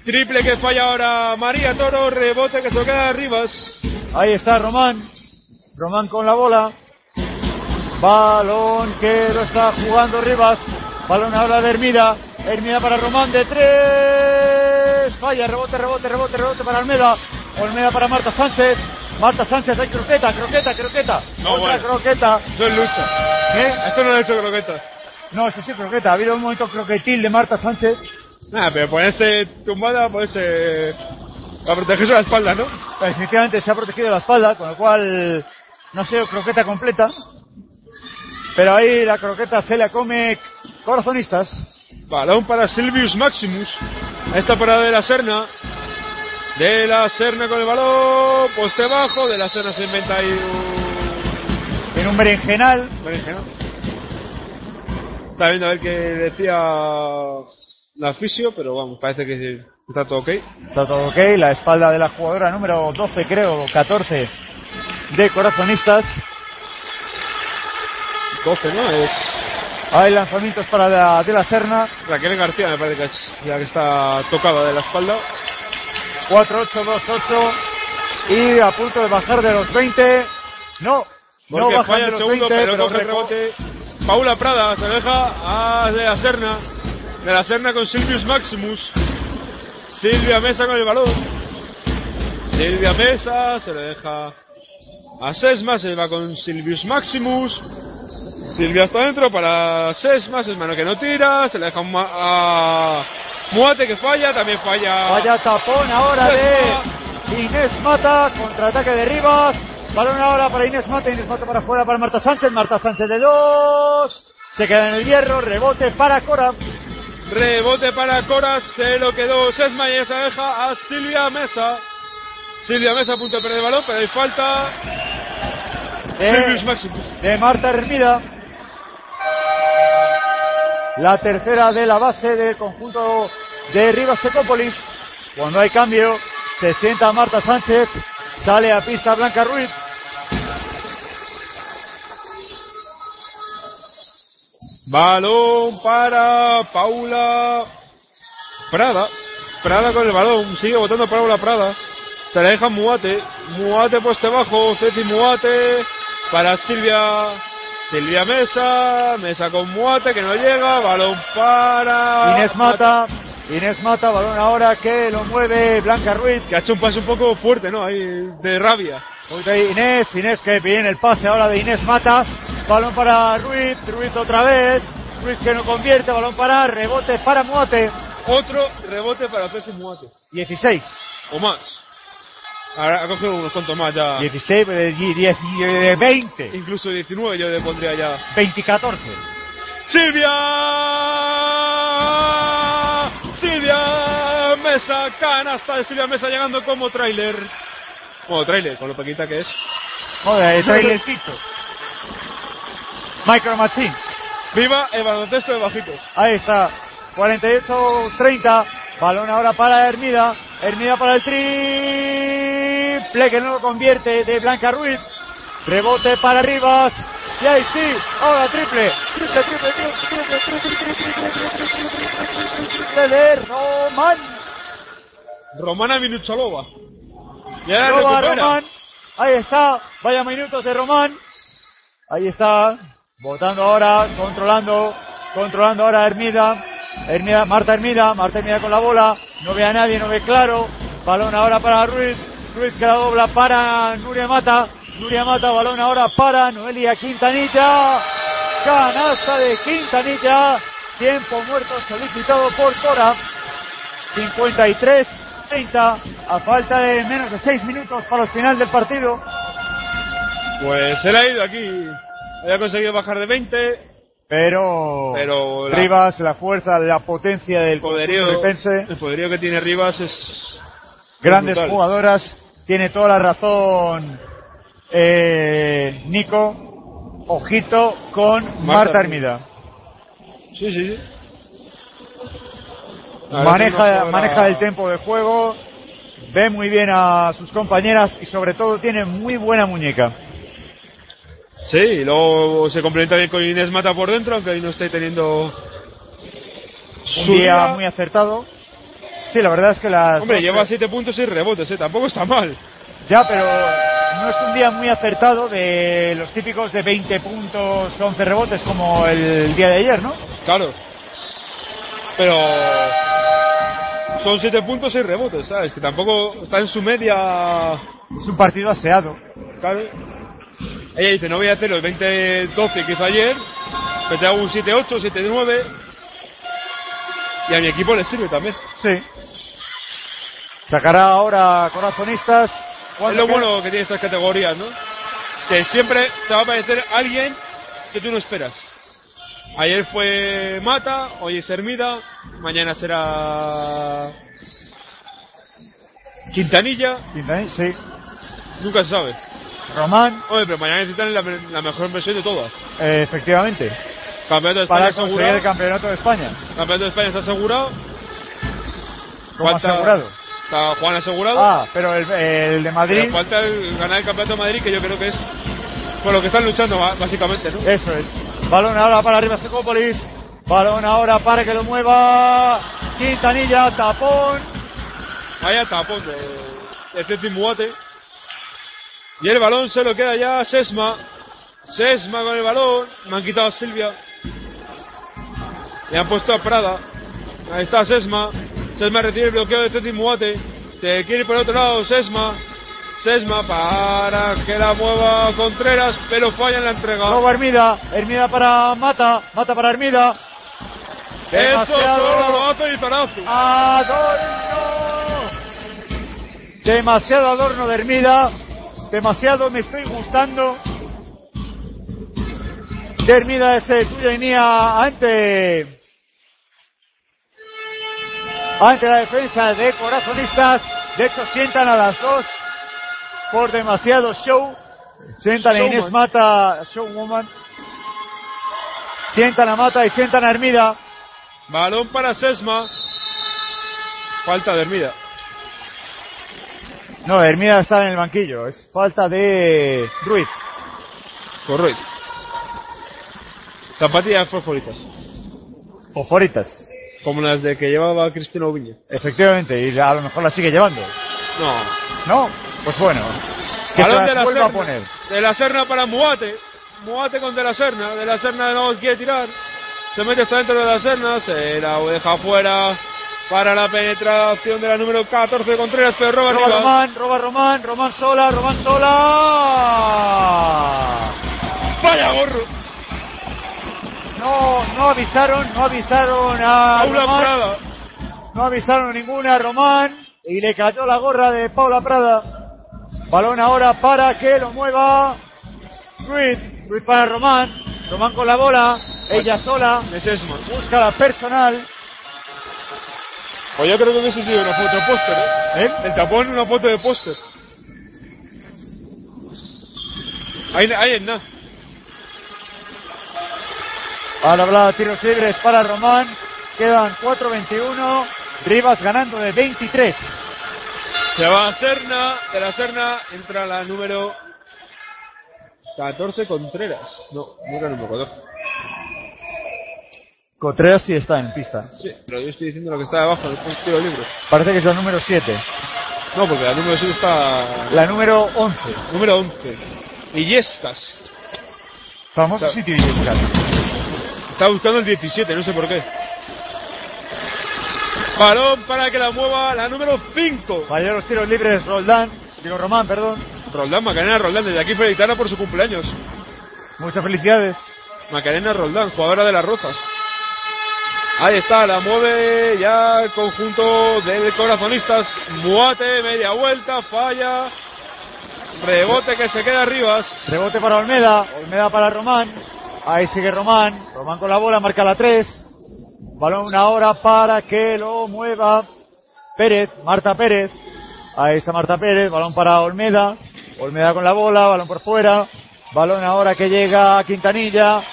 Triple que falla ahora María Toro, rebote que se lo queda Rivas. Ahí está Román, Román con la bola, balón que lo está jugando Rivas, balón ahora de Hermida, Hermida para Román de tres, falla, rebote, rebote, rebote, rebote para Olmeda, Olmeda para Marta Sánchez, Marta Sánchez, hay croqueta, croqueta, croqueta. No, Otra bueno. croqueta. Eso es lucha. ¿Eh? Esto no lo he hecho croquetas. No, eso sí, croqueta. Ha habido un momento croquetil de Marta Sánchez. Nada, pero ponerse tumbada, ponerse. Para protegerse la espalda, ¿no? Definitivamente se ha protegido la espalda, con lo cual no ha sido croqueta completa. Pero ahí la croqueta se la come corazonistas. Balón para Silvius Maximus. Esta parada de la Serna. De la Serna con el balón. Poste bajo. De la Serna se inventa ahí un. En un berenjenal. berenjenal. Está viendo a ver qué decía la fisio, pero vamos, parece que está todo ok. Está todo ok. La espalda de la jugadora número 12, creo, 14 de corazonistas. 12, ¿no? Es Hay lanzamientos para la, de la Serna. Raquel García, me parece que es la que está tocada de la espalda. 4-8-2-8. Y a punto de bajar de los 20. No, no Porque falla de los segundo, 20, pero, pero rebote. Paula Prada se deja a de la Serna. De la Serna con Silvius Maximus. Silvia Mesa con el balón. Silvia Mesa se le deja a Sesma. Se va con Silvius Maximus. Silvia está dentro para Sesma. Sesma no que no tira. Se le deja a Muate que falla. También falla. Vaya tapón ahora de Inés Mata, contraataque de Rivas. Balón ahora para Inés Mata, Inés Mata para afuera para Marta Sánchez, Marta Sánchez de dos. Se queda en el hierro, rebote para Cora. Rebote para Cora, se lo quedó Sesma y esa deja a Silvia Mesa. Silvia Mesa a punto de perder el balón, pero hay falta. Maximus. de Marta Hermida. La tercera de la base del conjunto de Rivas Secópolis. Cuando hay cambio, se sienta Marta Sánchez, sale a pista Blanca Ruiz. Balón para Paula Prada. Prada con el balón. Sigue votando Paula Prada. Se la deja Muate. Muate puesto bajo. Ceci Muate. Para Silvia. Silvia Mesa. Mesa con Muate que no llega. Balón para. Inés Mata. Inés Mata, balón ahora que lo mueve Blanca Ruiz. Que ha hecho un pase un poco fuerte, ¿no? Ahí de rabia. Inés, Inés que viene el pase ahora de Inés Mata. Balón para Ruiz, Ruiz otra vez. Ruiz que no convierte, balón para, rebote para Muate. Otro rebote para Ceci Muate. 16. O más. Ahora ha cogido unos cuantos más ya. 16, eh, die- diez- eh, 20. Incluso 19 yo le pondría ya. 20 14. Silvia Silvia Mesa canasta de Silvia Mesa llegando como tráiler como tráiler con lo pequeñita que es Joder, trailercito. Micro Machines. viva el baloncesto de bajitos Ahí está. 48-30. Balón ahora para Hermida. Hermida para el triple que no lo convierte de Blanca Ruiz. Rebote para Rivas. Y ahí sí, ahora triple. Triple, triple, triple, triple, de Román. Romana Minucholova. Ya Román. Ahí está. Vaya minutos de Román. Ahí está. Votando ahora, controlando. Controlando ahora Hermida. Hermida, Marta Hermida. Marta Hermida con la bola. No ve a nadie, no ve claro. Balón ahora para Ruiz. Ruiz que la dobla para Nuria Mata. Nuria Mata, balón ahora para Noelia Quintanilla. Canasta de Quintanilla. Tiempo muerto solicitado por Cora. 53-30. A falta de menos de 6 minutos para el final del partido. pues se le ha ido aquí había conseguido bajar de 20 Pero, Pero la- Rivas, la fuerza, la potencia del poderío, el poderío que tiene Rivas es grandes brutal. jugadoras, tiene toda la razón eh, Nico. Ojito con Marta, Marta Hermida. sí sí sí Maneja, maneja el tiempo de juego, ve muy bien a sus compañeras y sobre todo tiene muy buena muñeca. Sí, y luego se complementa bien con Inés Mata por dentro, aunque ahí no esté teniendo Un día día. muy acertado. Sí, la verdad es que las Hombre, dos- lleva 7 puntos y rebotes, ¿eh? tampoco está mal. Ya, pero no es un día muy acertado de los típicos de 20 puntos, 11 rebotes como el día de ayer, ¿no? Claro. Pero son 7 puntos y rebotes, ¿sabes? Que tampoco está en su media. Es un partido aseado. Claro. Ella dice, no voy a hacer los 20-12 que hizo ayer, pero te hago un 7-8, 7-9. Y a mi equipo le sirve también. Sí. Sacará ahora corazonistas. Es ¿Cuándo lo bueno que tiene estas categorías, ¿no? Que siempre te va a aparecer alguien que tú no esperas. Ayer fue Mata, hoy es Hermida, mañana será Quintanilla. Quintanilla, sí. Nunca se sabe. Román. Oye, pero mañana necesitan la, la mejor versión de todas. Eh, efectivamente. Campeonato de España Para conseguir asegurado. el campeonato de España. Campeonato de España está asegurado. ¿Cómo Falta- asegurado? Está Juan asegurado. Ah, pero el, el de Madrid. Pero falta el ganar el campeonato de Madrid, que yo creo que es por lo que están luchando básicamente, ¿no? Eso es. Balón ahora para arriba Secópolis. Balón ahora para que lo mueva. Quintanilla, tapón. Vaya tapón de, de Ceci Muate. Y el balón se lo queda ya Sesma. Sesma con el balón. Me han quitado a Silvia. Le han puesto a Prada. Ahí está Sesma. Sesma recibe el bloqueo de Ceci Muate. Se quiere ir por otro lado Sesma. Sesma para que la mueva Contreras, pero falla en la entrega. Roba Hermida. Hermida para Mata. Mata para Hermida. Eso, Demasiado. Zaragoza y Zarazu. Adorno. Demasiado adorno de Hermida. Demasiado me estoy gustando. De Hermida ese tuya y Nia ante. Ante la defensa de corazonistas. De hecho, sientan a las dos por demasiado show. Sientan a. Inés Mata, Showwoman. Sientan a Mata y sientan a Hermida. Balón para Sesma. Falta de Hermida. No, Hermida está en el banquillo. Es falta de Ruiz. Correcto. Zapatillas fosforitas. Fosforitas. Como las de que llevaba Cristina Oviña. Efectivamente, y a lo mejor la sigue llevando. No. ¿No? Pues bueno. Que Balón las de la vuelva a Serna. poner. De la Serna para Muate. Muate con De la Serna. De la Serna no quiere tirar. Se mete hasta dentro de la Serna. Se la deja fuera para la penetración de la número 14 Contreras. Pero roba Roba. Román, roba Román, Román sola, Román sola. Vaya gorro. No, no avisaron, no avisaron a Paula Román. Prada. No avisaron ninguna a Román y le cayó la gorra de Paula Prada. Balón ahora para que lo mueva Ruiz. Ruiz para Román. Román con la bola. Ella sola. Busca la personal. Pues yo creo que hubiese sido una foto de póster, ¿eh? El tapón una foto de póster. Ahí, ahí es nada. Ahora habla tiros libres para Román. Quedan 4.21. Rivas ganando de 23. Se va a Serna, de la Serna entra la número 14 Contreras. No, no era el número 14. Contreras sí está en pista. Sí, pero yo estoy diciendo lo que está debajo del tiro libre. Parece que es la número 7. No, porque la número 7 está. La número 11. Número 11. Illescas. Famoso Está- sitio Illescas. Está buscando el 17, no sé por qué. Balón para que la mueva la número 5. Falló los tiros libres Roldán. Digo Román, perdón. Roldán, Macarena Roldán, desde aquí felicitarla por su cumpleaños. Muchas felicidades. Macarena Roldán, jugadora de las Rozas. Ahí está, la mueve ya el conjunto de corazonistas. Muate, media vuelta, falla. Rebote que se queda arriba. Rebote para Olmeda. Olmeda para Román. Ahí sigue Román. Román con la bola, marca la 3. Balón ahora para que lo mueva Pérez, Marta Pérez. Ahí está Marta Pérez, balón para Olmeda. Olmeda con la bola, balón por fuera. Balón ahora que llega a Quintanilla.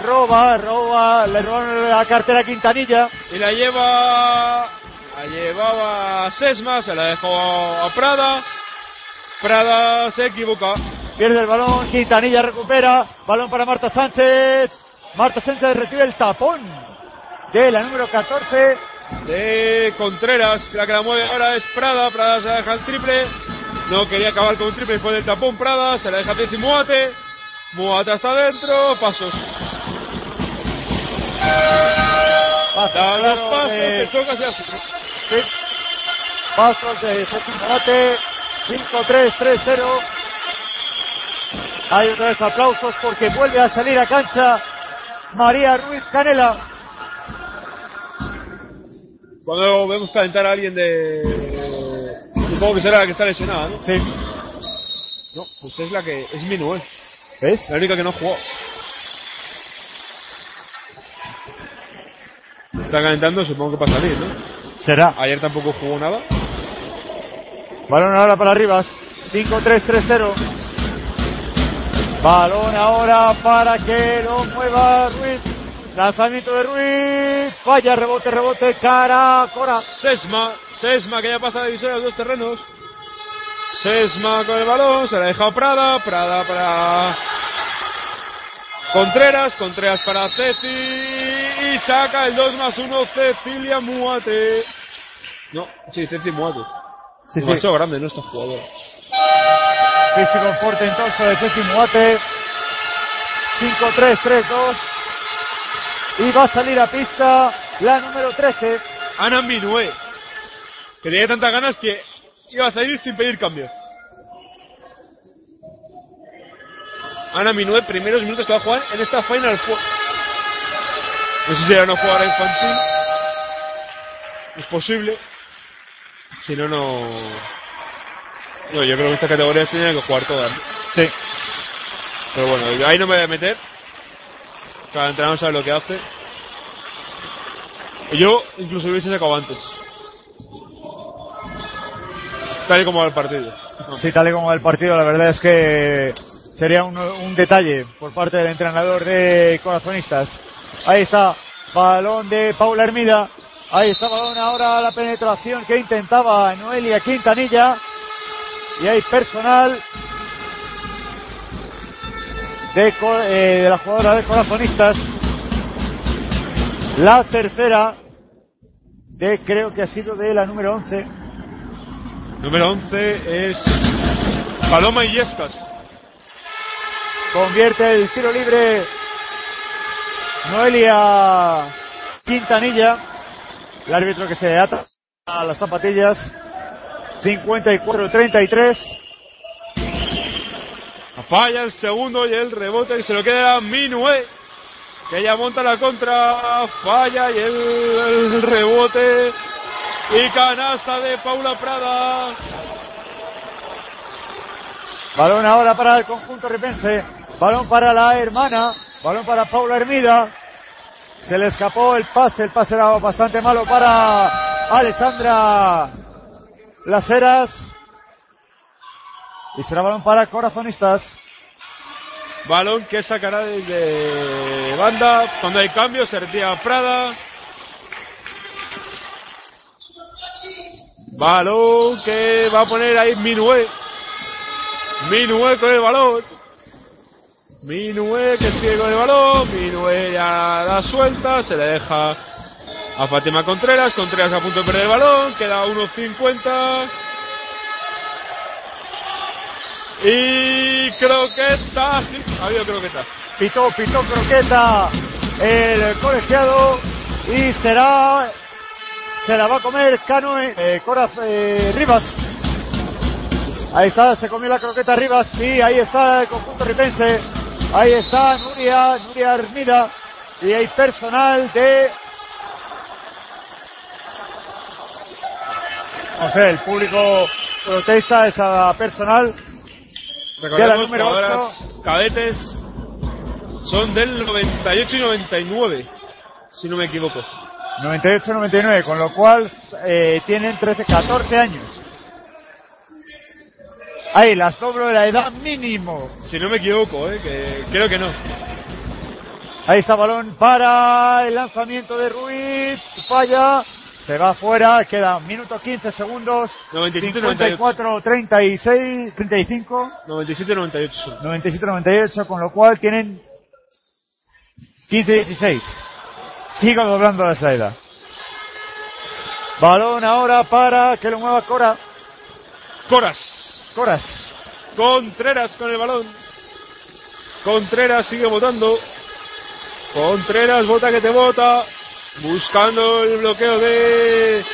Roba, roba, le roban la cartera a Quintanilla. Y la lleva. La llevaba Sesma, se la dejó a Prada. Prada se equivoca. Pierde el balón, Quintanilla recupera. Balón para Marta Sánchez. Marta Sánchez recibe el tapón de la número 14. de Contreras. La que la mueve ahora es Prada. Prada se la deja el triple. No quería acabar con un triple después del tapón Prada. Se la deja Teci Muate. Muate hasta adentro. Pasos. Pasos, claro, dos pasos. de- choca. Sí. Pasos de séptimo bate. 5-3, 3-0. Hay otra vez aplausos porque vuelve a salir a cancha María Ruiz Canela. Cuando vemos calentar a alguien de. Supongo que será la que está lesionada, ¿no? Sí. No, pues es la que. Es Minuel. ¿Ves? La única que no jugó. Está calentando, supongo que para salir, ¿no? Será. Ayer tampoco jugó nada. Balón ahora para Rivas. 5-3, 3-0. Balón ahora para que lo mueva Ruiz. Lanzamiento de Ruiz. Falla, rebote, rebote. Cara, Cora. Sesma. Sesma que ya pasa la división de los dos terrenos. Sesma con el balón. Se la deja Prada. Prada para. Contreras. Contreras para Ceci. Y saca el 2 más 1 Cecilia Muate. No, sí, Ceci Muate. Sí, sí. Demasiado grande, ¿no? Esta jugadora. Físico fuerte entonces de Ceci Muate. 5-3, 3-2. Y va a salir a pista la número 13. Ana Minué. Que tenía tantas ganas que iba a salir sin pedir cambio. Ana Minué, primeros minutos que va a jugar en esta Final Four. No sé si era una jugadora infantil. Es posible. Si no, no. No, yo creo que esta categoría tienen que jugar todas. Sí. Pero bueno, ahí no me voy a meter. Cada entrenador sabe lo que hace. Yo incluso hubiese sacado antes. Tal y como va el partido. Sí, tal y como va el partido, la verdad es que sería un, un detalle por parte del entrenador de Corazonistas. Ahí está, balón de Paula Hermida. Ahí está balón ahora la penetración que intentaba Noelia Quintanilla. Y hay personal de, eh, de la jugadora de Corazonistas. La tercera de creo que ha sido de la número 11. Número 11 es Paloma Illescas. Convierte el tiro libre Noelia Quintanilla. El árbitro que se ata a las zapatillas. 54-33. Falla el segundo y el rebote y se lo queda a Minué. Que ella monta la contra. Falla y el, el rebote. Y canasta de Paula Prada. Balón ahora para el conjunto ripense. Balón para la hermana. Balón para Paula Hermida. Se le escapó el pase. El pase era bastante malo para Alessandra Las Heras. Y será balón para Corazonistas. Balón que sacará desde banda. Cuando hay cambio se retira Prada. Balón que va a poner ahí Minué. Minué con el balón. Minué que sigue con el balón. Minué ya da suelta. Se le deja a Fátima Contreras. Contreras a punto de perder el balón. Queda 1.50. Y croqueta. Sí, ha habido croqueta. Pitó, pitó croqueta el colegiado y será se la va a comer Cano eh, Coraz eh, Rivas. Ahí está, se comió la croqueta Rivas y ahí está el conjunto ripense. Ahí está Nuria, Nuria Hermida y hay personal de no sé, el público protesta esa personal Recordemos número jugadoras 8 cadetes son del 98 y 99, si no me equivoco. 98-99, con lo cual eh, tienen 13, 14 años. Ahí, las doblo de la edad mínimo. Si no me equivoco, eh, que creo que no. Ahí está balón para el lanzamiento de Ruiz. Falla. Se va fuera. Queda minuto 15 segundos. 97, 54, 36, 35. 97 98 son. 97, 98, con lo cual tienen 15, 16. Sigo doblando la salida. Balón ahora para que lo mueva Cora. Coras. Coras. Contreras con el balón. Contreras sigue votando. Contreras, vota que te vota. Buscando el bloqueo de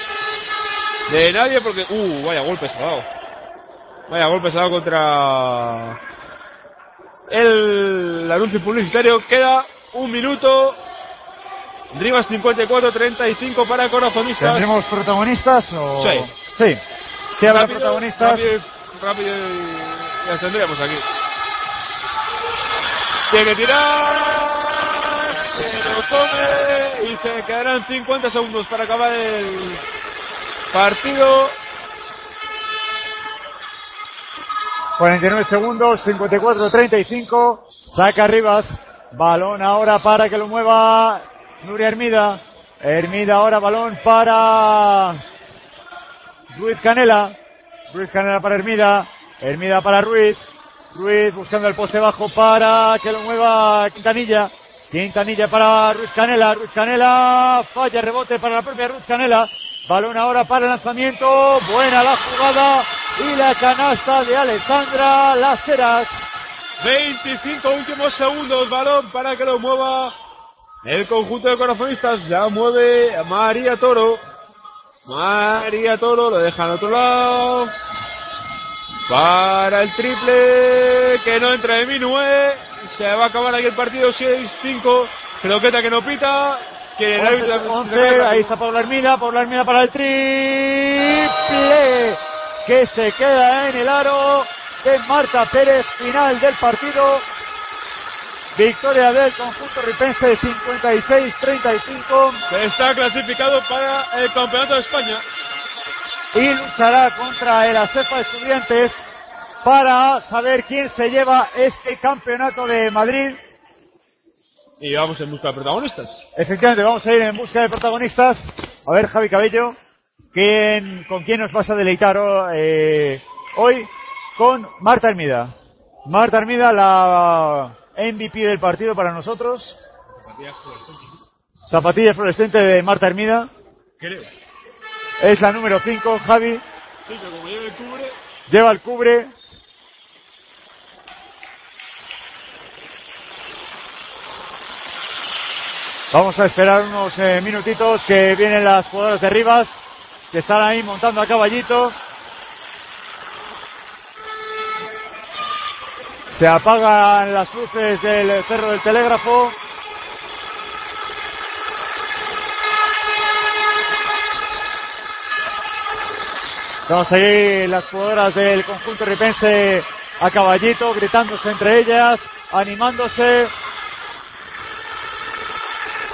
de nadie porque. Uh, vaya golpe se ha dado. Vaya golpe se ha dado contra. El anuncio publicitario. Queda un minuto. Rivas 54-35 para corazonistas. ¿Tendremos protagonistas o.? Sí. Sí. Sí, habrá Rápido, protagonistas. Rápido, rápido y las tendríamos aquí. Tiene que tirar. Se lo come y se quedarán 50 segundos para acabar el partido. 49 segundos, 54-35. Saca Rivas. Balón ahora para que lo mueva Nuria Hermida. Hermida ahora balón para Ruiz Canela. Ruiz Canela para Hermida. Hermida para Ruiz. Ruiz buscando el poste bajo para que lo mueva Quintanilla. Quintanilla para Ruiz Canela. Ruiz Canela falla rebote para la propia Ruiz Canela. Balón ahora para el lanzamiento. Buena la jugada. Y la canasta de Alessandra Las Heras. 25 últimos segundos, balón para que lo mueva el conjunto de corazonistas. Ya mueve a María Toro. María Toro lo deja al otro lado. Para el triple que no entra de Minue. Se va a acabar aquí el partido 6-5. Croqueta que no pita. Que el 11, árbitro- 11, ahí está Paula Hermida, Paula Hermida para el triple que se queda en el aro de Marta Pérez, final del partido. Victoria del conjunto ripense de 56-35 Está clasificado para el Campeonato de España. y luchará contra el ACEFA Estudiantes para saber quién se lleva este campeonato de Madrid. Y vamos en busca de protagonistas. Efectivamente, vamos a ir en busca de protagonistas. A ver, Javi Cabello, ¿quién, ¿con quién nos vas a deleitar eh, hoy? Con Marta Hermida. Marta Hermida, la MVP del partido para nosotros. Zapatilla fluorescente de Marta Hermida. Creo. Es la número 5, Javi. Sí, que como lleve el cubre. Lleva el cubre. Vamos a esperar unos eh, minutitos que vienen las jugadoras de Rivas, que están ahí montando a caballito. Se apagan las luces del cerro del telégrafo. Vamos a seguir las jugadoras del conjunto ripense a caballito, gritándose entre ellas, animándose.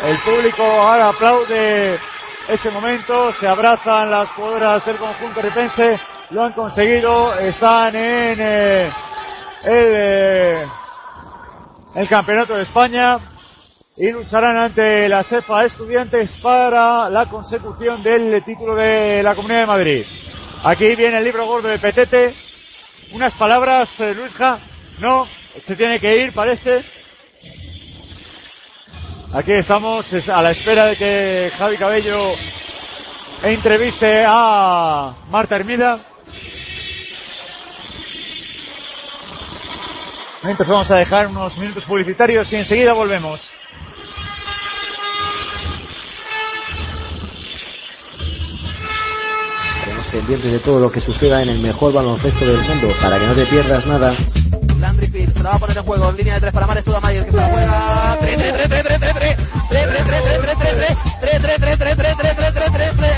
El público ahora aplaude ese momento, se abrazan las jugadoras del conjunto ripense, lo han conseguido, están en eh, el, eh, el campeonato de España y lucharán ante la CEFA Estudiantes para la consecución del título de la Comunidad de Madrid. Aquí viene el libro gordo de Petete. Unas palabras, eh, Luisja. No, se tiene que ir, parece. Aquí estamos es a la espera de que Javi Cabello entreviste a Marta Hermida. Entonces vamos a dejar unos minutos publicitarios y enseguida volvemos. Estaremos pendientes de todo lo que suceda en el mejor baloncesto del mundo para que no te pierdas nada. Landry Pitts se va a poner en juego en línea de tres para Mares Tudamayer que se la juega. 3 3 3 3 3 3 3 3 3 3 3 3 3 3 3 3 3 3 3 3 3.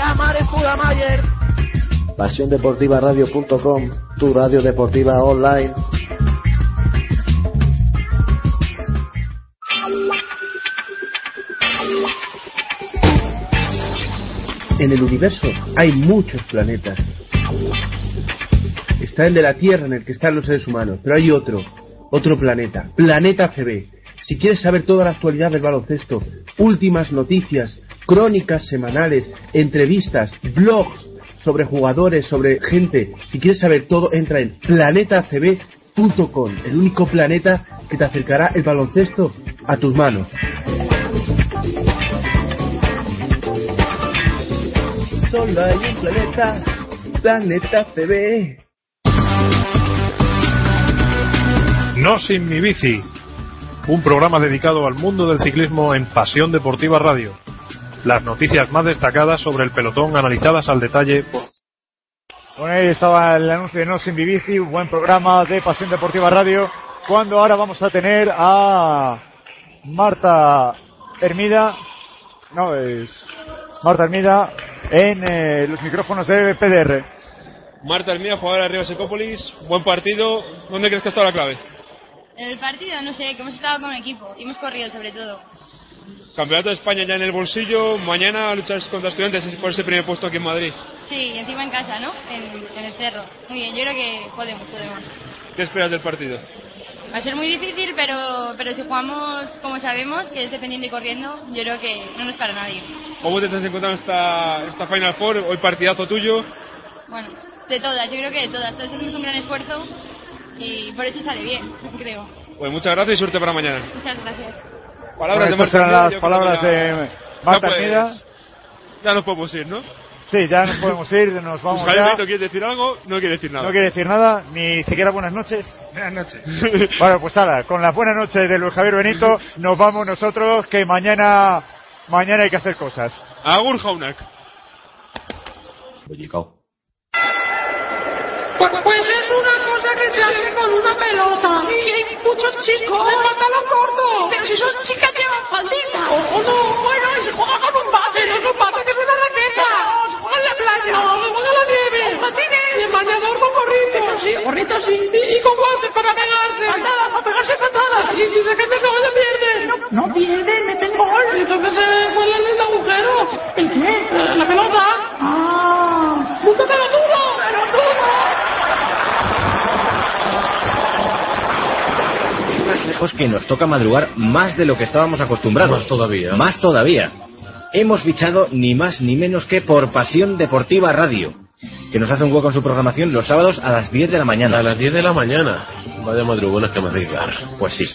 Pasión Deportiva Radio.com, tu radio deportiva online. En el universo hay muchos planetas. Está el de la Tierra en el que están los seres humanos, pero hay otro, otro planeta, Planeta CB. Si quieres saber toda la actualidad del baloncesto, últimas noticias, crónicas semanales, entrevistas, blogs sobre jugadores, sobre gente, si quieres saber todo, entra en planetacb.com, el único planeta que te acercará el baloncesto a tus manos. Solo hay un planeta, Planeta CB. No sin mi bici. Un programa dedicado al mundo del ciclismo en Pasión Deportiva Radio. Las noticias más destacadas sobre el pelotón analizadas al detalle por Bueno, ahí estaba el anuncio de No Sin Bici, un buen programa de Pasión Deportiva Radio, cuando ahora vamos a tener a Marta Hermida, no, es Marta Hermida en eh, los micrófonos de PDR. Marta Hermida, jugadora de Río Secópolis, buen partido. ¿Dónde crees que está la clave? En el partido, no sé, que hemos estado con un equipo y hemos corrido sobre todo. Campeonato de España ya en el bolsillo. Mañana luchas contra estudiantes por ese primer puesto aquí en Madrid. Sí, y encima en casa, ¿no? En, en el cerro. Muy bien, yo creo que podemos, podemos. ¿Qué esperas del partido? Va a ser muy difícil, pero, pero si jugamos como sabemos, que es dependiendo y corriendo, yo creo que no nos para nadie. ¿Cómo te estás encontrando esta, esta Final Four? Hoy partidazo tuyo. Bueno, de todas, yo creo que de todas. Todos hacemos un gran esfuerzo y por eso sale bien, creo. Pues muchas gracias y suerte para mañana. Muchas gracias. Palabras Bueno, de Marta las palabras de Marta ya, pues, Hermida. Ya nos podemos ir, ¿no? Sí, ya nos podemos ir, nos vamos Pues, ya. Benito, ¿quieres decir algo? No quiere decir nada. No quiere decir nada, ni siquiera buenas noches. Buenas noches. [laughs] Bueno, pues ahora, con la buena noche de Luis Javier Benito, nos vamos nosotros, que mañana, mañana hay que hacer cosas. Agur Jaunak. Pues, pues es una cosa que se hace con una pelota. Sí, hay muchos chicos de pantalón corto. Pero si son chicas llevan faldita. O, o no, bueno, y se juega con un bate. No es un bate, que es una raqueta. Playa. No, se juega en la nieve. Con patines. Y en bañador con gorritos. Sí, gorritos sí. Y, y con guantes para pegarse. Patadas, para pegarse patadas. Y si se gente no le pierden. No, no pierden, meten gol. Y entonces se cuela en el agujero. ¿El qué? Eh, La pelota. Ah. ¡Punto pelotudo! ¡Pelotudo! más lejos que nos toca madrugar más de lo que estábamos acostumbrados. Más todavía. Más todavía. Hemos fichado ni más ni menos que por Pasión Deportiva Radio, que nos hace un hueco en su programación los sábados a las 10 de la mañana. A las 10 de la mañana. Vaya madrugones que me hacéis dar. Pues sí.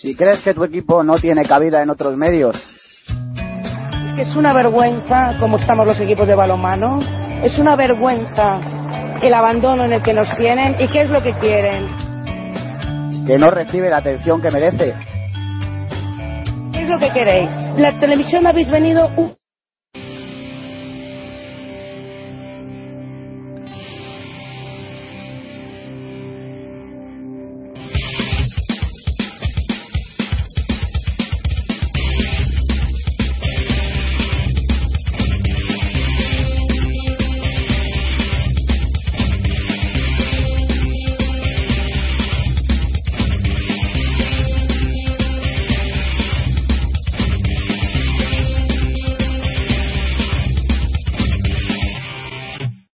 Si crees que tu equipo no tiene cabida en otros medios, Es que es una vergüenza cómo estamos los equipos de balonmano. Es una vergüenza el abandono en el que nos tienen y qué es lo que quieren. Que no recibe la atención que merece. ¿Qué es lo que queréis? La televisión habéis venido un